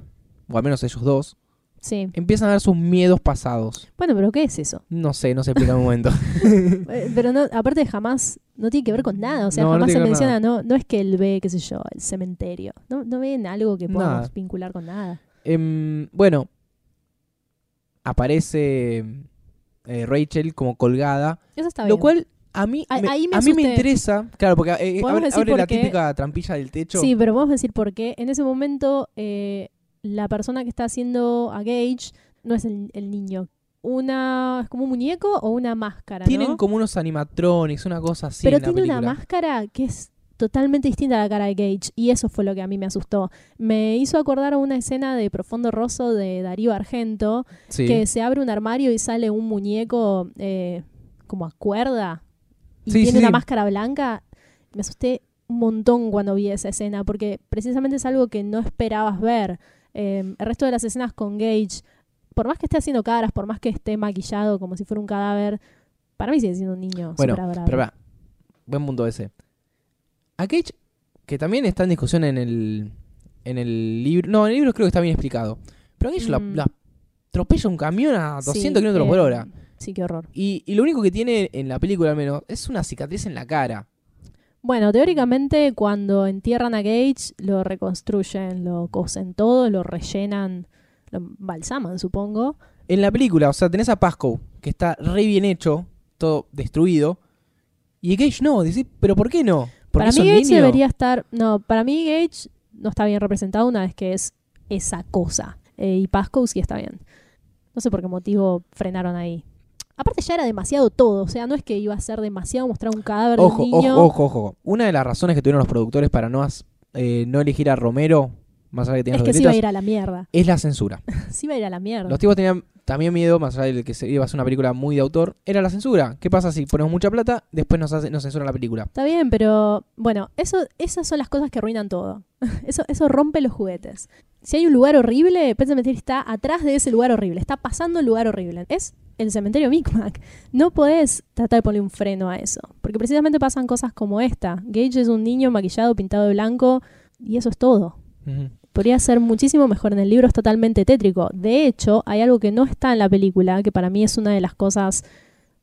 o al menos ellos dos, Sí. empiezan a ver sus miedos pasados. Bueno, pero ¿qué es eso? No sé, no se explica en un momento. Eh, pero no, aparte jamás, no tiene que ver con nada. O sea, No, jamás se menciona, no, no es que él ve, qué sé yo, el cementerio. No, no ven algo que podamos Nada. vincular con nada. Em, bueno, aparece eh, Rachel como colgada, Eso está lo bien. cual a mí, A- me, me a mí me interesa. Claro, porque eh, Podemos abre, la típica trampilla del techo. Sí, pero vamos a decir por qué. En ese momento, eh, la persona que está haciendo a Gage no es el, el niño. Una, ¿Es como un muñeco o una máscara? Tienen ¿no? como unos animatronics, una cosa así. Pero en la tiene una máscara que es totalmente distinta a la cara de Gage y eso fue lo que a mí me asustó. Me hizo acordar a una escena de Profundo Rosso de Darío Argento Sí. que se abre un armario y sale un muñeco eh, como a cuerda y Sí, tiene sí, una máscara blanca. Me asusté un montón cuando vi esa escena porque precisamente es algo que no esperabas ver. Eh, el resto de las escenas con Gage, por más que esté haciendo caras, por más que esté maquillado como si fuera un cadáver, para mí sigue siendo un niño Bueno, pero va, buen mundo ese. A Cage, que también está en discusión en el, en el libro. No, en el libro creo que está bien explicado. Pero a Cage Mm. la atropella un camión a 200 Sí, kilómetros por eh, hora. Sí, qué horror. Y, y lo único que tiene en la película, al menos, es una cicatriz en la cara. Bueno, teóricamente cuando entierran a Gage lo reconstruyen, lo cosen todo, lo rellenan, lo balsaman, supongo. En la película, o sea, tenés a Pasco, que está re bien hecho, todo destruido. Y Cage no, decís, ¿pero por qué no? Para mí Gage niño. debería estar, no, para mí Gage no está bien representado una vez que es esa cosa. Eh, y Pascoe sí está bien. No sé por qué motivo frenaron ahí. Aparte ya era demasiado todo, o sea, no es que iba a ser demasiado mostrar un cadáver Ojo, de un niño. ojo, ojo, ojo. Una de las razones que tuvieron los productores para no, eh, no elegir a Romero, más allá de que tenían es los que se iba a ir a la mierda. es la censura. Se iba a ir a la mierda. Los tipos tenían también miedo, más allá de que se iba a ser una película muy de autor, era la censura. ¿Qué pasa si ponemos mucha plata, después nos, hace- nos censuran la película? Está bien, pero bueno, eso, esas son las cosas que arruinan todo. Eso, eso rompe los juguetes. Si hay un lugar horrible, Pet Cemetery está atrás de ese lugar horrible, está pasando el lugar horrible. Es el cementerio Micmac. No podés tratar de ponerle un freno a eso, porque precisamente pasan cosas como esta. Gage es un niño maquillado, pintado de blanco, y eso es todo. Ujú. Podría ser muchísimo mejor en el libro, es totalmente tétrico. De hecho, hay algo que no está en la película, que para mí es una de las cosas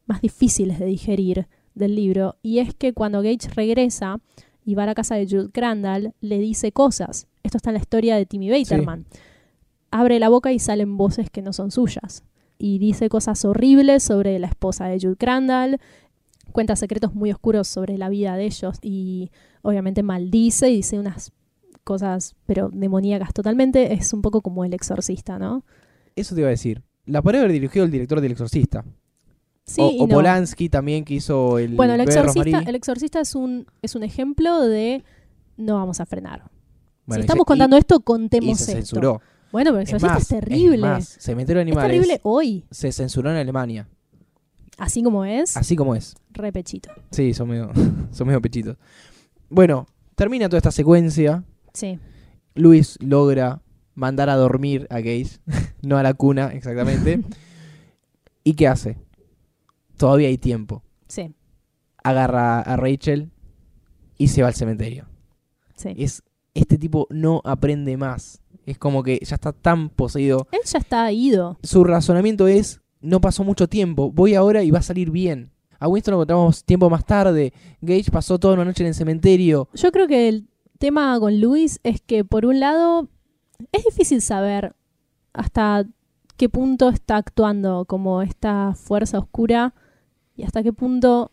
más difíciles de digerir del libro, y es que cuando Gage regresa y va a la casa de Jude Crandall, le dice cosas. Esto está en la historia de Timmy Baterman. Abre la boca y salen voces que no son suyas. Y dice cosas horribles sobre la esposa de Jude Crandall, cuenta secretos muy oscuros sobre la vida de ellos y obviamente maldice y dice unas cosas, pero demoníacas totalmente. Es un poco como el exorcista, ¿no? Eso te iba a decir. La podría haber dirigido el director del Exorcista. Sí, o y o no. Polanski también, que hizo el. Bueno, el exorcista, el exorcista es un, es un ejemplo de no vamos a frenar. Bueno, si estamos se- contando esto, contemos y se esto. censuró. Bueno, pero el Es exorcista más, es terrible. Es más, de Es Animales terrible hoy, se censuró en Alemania. así como es, Así como es. repechito. Sí, son medio, son medio pechitos. Bueno, termina toda esta secuencia. Sí, Luis logra mandar a dormir a Gage, no a la cuna exactamente. ¿Y qué hace? Todavía hay tiempo. sí, Agarra a Rachel y se va al cementerio. sí. Es, este tipo no aprende más. Es como que ya está tan poseído. Él ya está ido. Su razonamiento es, no pasó mucho tiempo, voy ahora y va a salir bien. A Winston lo encontramos tiempo más tarde. Gage pasó toda una noche en el cementerio. Yo creo que el tema con Luis es que, por un lado, es difícil saber hasta qué punto está actuando como esta fuerza oscura y hasta qué punto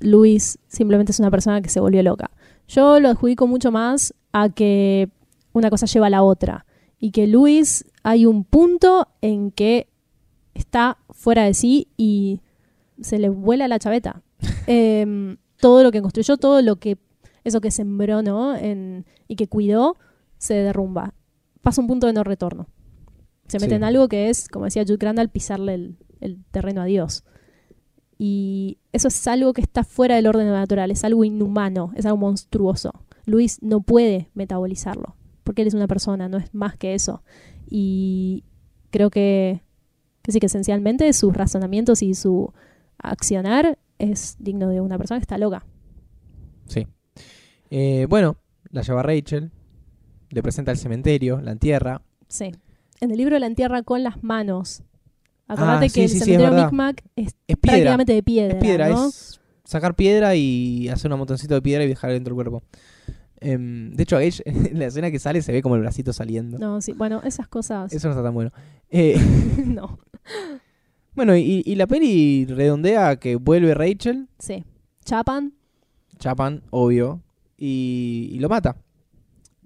Luis simplemente es una persona que se volvió loca. Yo lo adjudico mucho más a que una cosa lleva a la otra y que Luis hay un punto en que está fuera de sí y se le vuela la chaveta. Em, todo lo que construyó, todo lo que eso que sembró, ¿no? En- y que cuidó, se derrumba. Pasa un punto de no retorno. Se mete Sí. en algo que es, como decía Jude Crandall, pisarle el, el terreno a Dios. Y eso es algo que está fuera del orden natural, es algo inhumano, es algo monstruoso. Luis no puede metabolizarlo, porque él es una persona, no es más que eso. Y creo que, que sí, que esencialmente sus razonamientos y su accionar es digno de una persona que está loca. Sí. Eh, bueno, la lleva Rachel. Le presenta el cementerio, la entierra. Sí. En el libro la entierra con las manos. Acordate Ah, que sí, el sí, cementerio. Micmac es Es prácticamente de piedra. Es piedra, ¿no? es sacar piedra y hacer un montoncito de piedra y dejar dentro del cuerpo. Em, de hecho, en la escena que sale se ve como el bracito saliendo. No, sí. Bueno, esas cosas. Eso no está tan bueno. Eh, no. bueno, y, y la peli redondea que vuelve Rachel, Sí. Chapan. Chapan, obvio, y, y lo mata.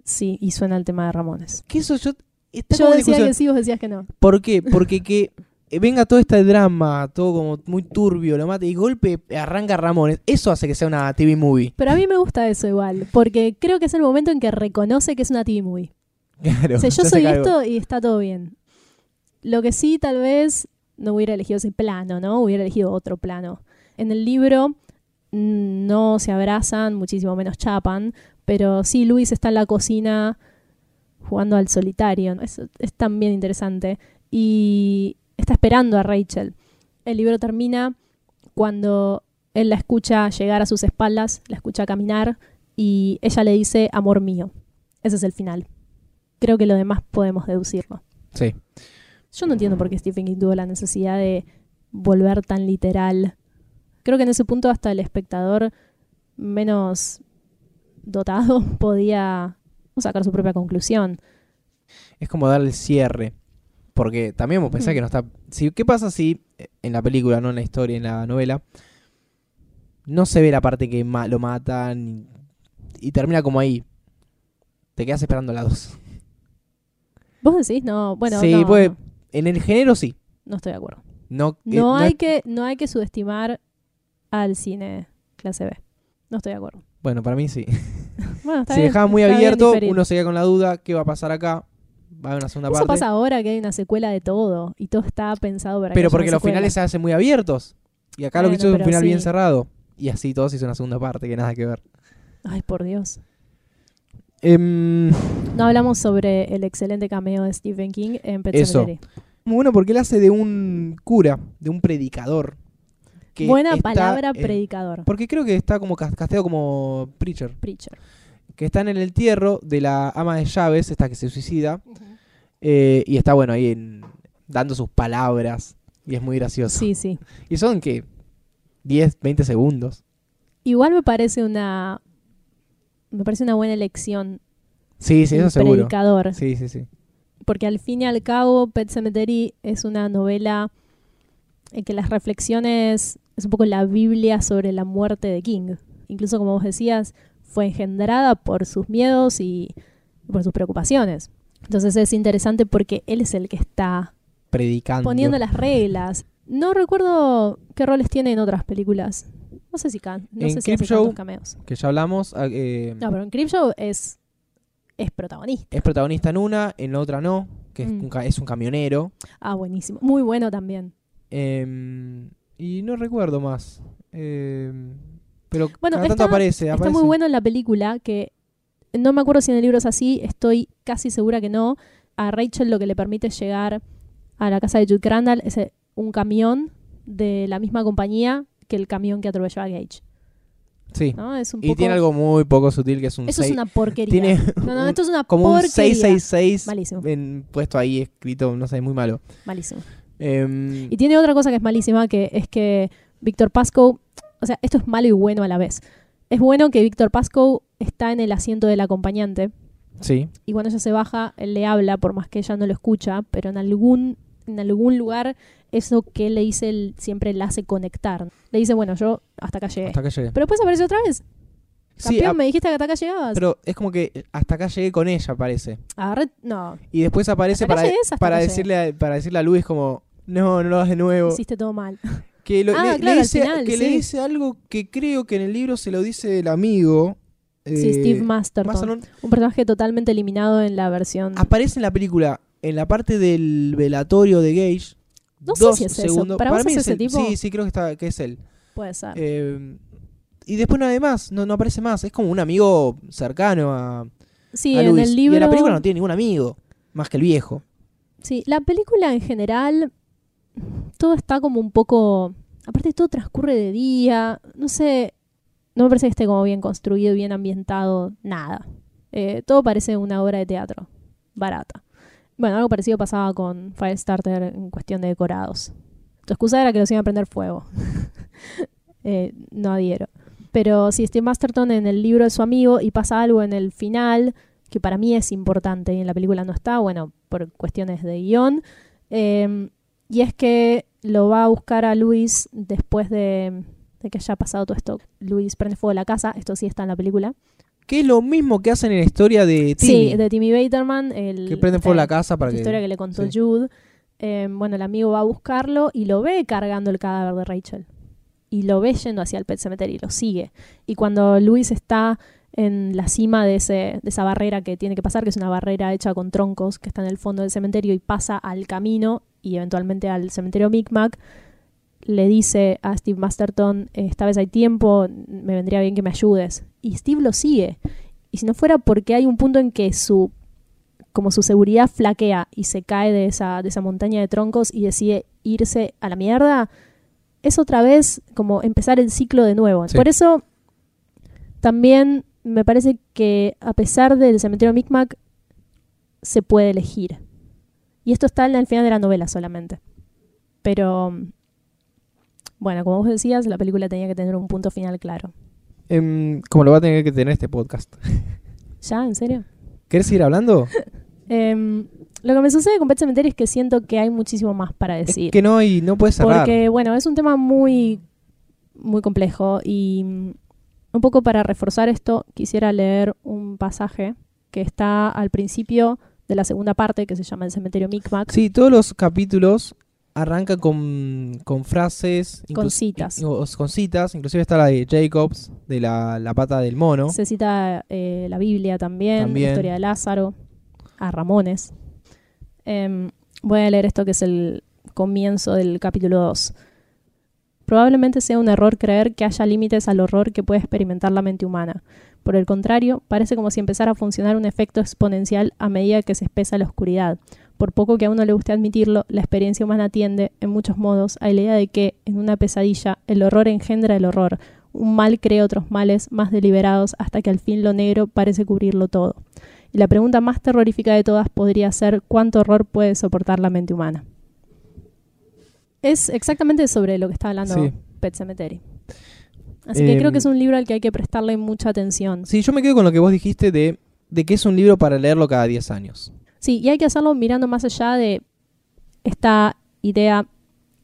Sí, y suena el tema de Ramones. Que eso yo... Está Yo como en decía discusión. que sí, vos decías que no. ¿Por qué? Porque que eh, venga todo este drama, todo como muy turbio, lo mata y golpe arranca Ramones. Eso hace que sea una TV movie. Pero a mí me gusta eso igual, porque creo que es el momento en que reconoce que es una TV movie. Claro. O sea, yo se soy cargo. esto y está todo bien. Lo que sí, tal vez no hubiera elegido ese plano, ¿no? Hubiera elegido otro plano. En el libro no se abrazan, muchísimo menos chapan, pero sí Luis está en la cocina jugando al solitario. Es, es también interesante. Y está esperando a Rachel. El libro termina cuando él la escucha llegar a sus espaldas, la escucha caminar y ella le dice, amor mío. Ese es el final. Creo que lo demás podemos deducirlo. Sí. Yo no entiendo por qué Stephen King tuvo la necesidad de volver tan literal. Creo que en ese punto hasta el espectador menos dotado podía sacar su propia conclusión. Es como darle el cierre. Porque también vos pensás Mm. que no está. Si, ¿Qué pasa si eh, en la película, no en la historia, en la novela, no se ve la parte que ma- lo matan y, y termina como ahí? Te quedas esperando la dos. ¿Vos decís? No, bueno, sí, no, pues, no, en el género sí. no estoy de acuerdo. No, eh, No, hay es- que, no hay que subestimar al cine clase B. No estoy de acuerdo. Bueno, para mí sí. Bueno, está si bien, dejaba muy está abierto, uno se queda con la duda, ¿qué va a pasar acá? Va a haber una segunda Eso parte. pasa ahora que hay una secuela de todo y todo está pensado para pero porque los secuela. finales se hacen muy abiertos. Y acá lo que hizo es un final bien cerrado. Y así todos hizo una segunda parte, que nada que ver. Ay, por Dios. Em, No hablamos sobre el excelente cameo de Stephen King en Pet Eso. Muy bueno porque él hace de un cura, de un predicador. Que Buena está, palabra, eh, predicador. porque creo que está como cas- casteado como preacher. Preacher. Que está en el entierro de la ama de llaves, esta que se suicida. eh, y está bueno ahí en- dando sus palabras. Y es muy gracioso. Sí, sí. Y son que 10, 20 segundos. Igual me parece una me parece una buena elección Sí, sí, eso seguro. predicador. Sí, sí, sí. Porque al fin y al cabo, Pet Cemetery es una novela que las reflexiones es un poco la Biblia sobre la muerte de King. Incluso, como vos decías, fue engendrada por sus miedos y por sus preocupaciones. Entonces es interesante porque él es el que está Predicando. poniendo las reglas. No recuerdo qué roles tiene en otras películas. No sé si can, no En sé si hace tantos cameos. Que ya hablamos. ah, eh, No, pero en Creepshow es es protagonista. Es protagonista en una, en la otra no. Que es, Mm. un, ca- es un camionero. Ah, buenísimo. Muy bueno también. Em, y no recuerdo más. Em, pero Bueno, cada tanto está- aparece, Está muy bueno en la película que no me acuerdo si en el libro es así, estoy casi segura que no. A Rachel lo que le permite llegar a la casa de Jude Crandall es eh, un camión de la misma compañía que el camión que atropelló a Gage. Sí. ¿no? Es un Y poco- tiene algo muy poco sutil que es un Eso es una porquería. Tiene No, no, esto es una como un porquería. 666 Malísimo. en- puesto ahí escrito, no sé, muy malo. Malísimo. Em, Y tiene otra cosa que es malísima, que es que Víctor Pascoe, o sea, esto es malo y bueno a la vez. Es bueno que Víctor Pascoe está en el asiento del acompañante sí. y cuando ella se baja, él le habla, por más que ella no lo escucha, pero en algún, en algún lugar eso que él le dice él siempre la hace conectar. Le dice, bueno, yo hasta acá llegué. Hasta acá llegué. Pero después aparece otra vez. Sí, Campeón, a- me dijiste que hasta acá llegabas. pero es como que hasta acá llegué con ella, parece. Agarré- no, Y después aparece Hasta para, llegues, para decirle a, para decirle a Luis como, no, no lo hagas de nuevo. hiciste todo mal. Que, lo- Ah, le, le claro, al dice, final, que le sí. dice algo que creo que en el libro se lo dice el amigo. sí, eh, Steve Masterton. Masterton. Un personaje totalmente eliminado en la versión... Aparece en la película, en la parte del velatorio de Gage. No sé si es eso. segundos. ¿Para vos mí es es ese él. tipo? Sí, sí, creo que, está, que es él. Puede ser. Eh, y después nada más, no, no aparece más. Es como un amigo cercano a, sí, a en el libro... Y en la película no tiene ningún amigo, más que el viejo. Sí, la película en general, todo está como un poco... Aparte todo transcurre de día, no sé, no me parece que esté como bien construido, bien ambientado, nada. Eh, todo parece una obra de teatro, barata. Bueno, algo parecido pasaba con Firestarter en cuestión de decorados. Tu excusa era que los iban a prender fuego. Eh, no adhiero. Pero si Steve Masterton en el libro es su amigo y pasa algo en el final que para mí es importante y en la película no está, bueno, por cuestiones de guion. eh, y es que lo va a buscar a Luis después de, de que haya pasado todo esto. Luis prende fuego a la casa, esto sí está en la película. Que es lo mismo que hacen en la historia de Timmy. Sí, de Timmy Baterman. El, que prenden fuego la casa para esta que... historia que le contó sí. Jude. Eh, bueno, el amigo va a buscarlo y lo ve cargando el cadáver de Rachel. Y lo ve yendo hacia el Pet Cemetery, lo sigue. Y cuando Luis está en la cima de, ese, de esa barrera que tiene que pasar, que es una barrera hecha con troncos que está en el fondo del cementerio y pasa al camino y eventualmente al cementerio Micmac, le dice a Steve Masterton, "Eh, esta vez hay tiempo, me vendría bien que me ayudes. Y Steve lo sigue. Y si no fuera porque hay un punto en que su como su seguridad flaquea y se cae de esa, de esa montaña de troncos y decide irse a la mierda, es otra vez como empezar el ciclo de nuevo. Sí. Por eso también me parece que a pesar del cementerio Micmac se puede elegir. Y esto está al final de la novela solamente. Pero bueno, como vos decías, la película tenía que tener un punto final claro. Em, como lo va a tener que tener este podcast. ¿Ya? ¿En serio? ¿Querés seguir hablando? Em, lo que me sucede con Pet Cemetery es que siento que hay muchísimo más para decir. Es que no, y no puedes cerrar. Porque, bueno, es un tema muy, muy complejo y mm, un poco para reforzar esto quisiera leer un pasaje que está al principio de la segunda parte que se llama El cementerio Micmac. Sí, todos los capítulos arrancan con, con frases. Con citas. con citas. Inclusive está la de Jacobs, de la, la pata del mono. Se cita eh, la Biblia también, También. la historia de Lázaro, a Ramones. Em, voy a leer esto que es el comienzo del capítulo 2. Probablemente sea un error creer que haya límites al horror que puede experimentar la mente humana. Por el contrario, parece como si empezara a funcionar un efecto exponencial a medida que se espesa la oscuridad. Por poco que a uno le guste admitirlo, la experiencia humana tiende, en muchos modos, a la idea de que, en una pesadilla, el horror engendra el horror, un mal crea otros males más deliberados hasta que al fin lo negro parece cubrirlo todo. Y la pregunta más terrorífica de todas podría ser cuánto horror puede soportar la mente humana. Es exactamente sobre lo que está hablando Sí. Pet Cemetery. Así que creo Em, que es un libro al que hay que prestarle mucha atención. Sí, yo me quedo con lo que vos dijiste de, de que es un libro para leerlo cada 10 años. Sí, y hay que hacerlo mirando más allá de esta idea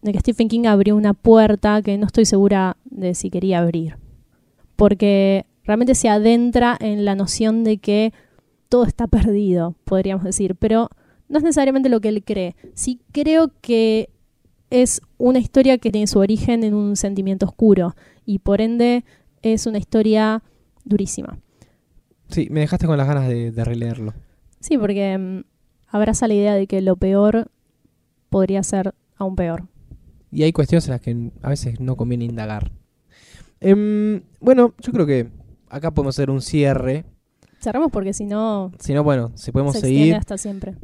de que Stephen King abrió una puerta que no estoy segura de si quería abrir. Porque realmente se adentra en la noción de que todo está perdido, podríamos decir, pero no es necesariamente lo que él cree. Sí creo que es una historia que tiene su origen en un sentimiento oscuro y por ende es una historia durísima. Sí, me dejaste con las ganas de, de releerlo. Sí, porque mm, abraza la idea de que lo peor podría ser aún peor. Y hay cuestiones en las que a veces no conviene indagar. Em, bueno, yo creo que acá podemos hacer un cierre. Cerramos porque si no Si no, bueno, si podemos se seguir. hasta siempre.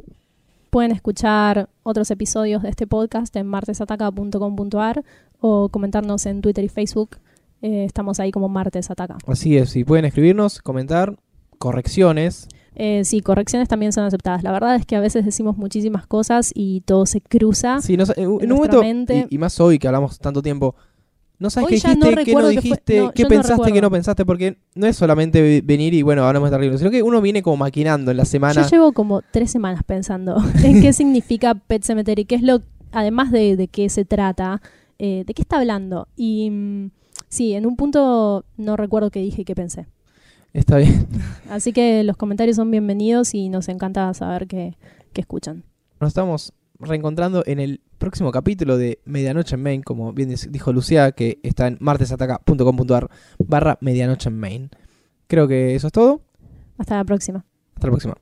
Pueden escuchar otros episodios de este podcast en martesataca.com.ar o comentarnos en Twitter y Facebook. Eh, estamos ahí como Martes Ataca. Así es, si pueden escribirnos, comentar, correcciones. Eh, sí, correcciones también son aceptadas. La verdad es que a veces decimos muchísimas cosas y todo se cruza. Sí, no en, en un momento, y, y más hoy que hablamos tanto tiempo, no sabes qué no dijiste, qué no dijiste, no, qué pensaste, qué no pensaste, porque no es solamente ve- venir y bueno, hablamos de esta película, sino que uno viene como maquinando en la semana. Yo llevo como tres semanas pensando en qué significa Pet Cemetery, qué es lo, además de, de qué se trata, eh, de qué está hablando. Y mm, sí, en un punto no recuerdo qué dije y qué pensé. Está bien. Así que los comentarios son bienvenidos y nos encanta saber qué escuchan. Nos estamos reencontrando en el próximo capítulo de Medianoche en Main, como bien dijo Lucía, que está en martesataca.com.ar barra Medianoche en Main. Creo que eso es todo. Hasta la próxima. Hasta la próxima.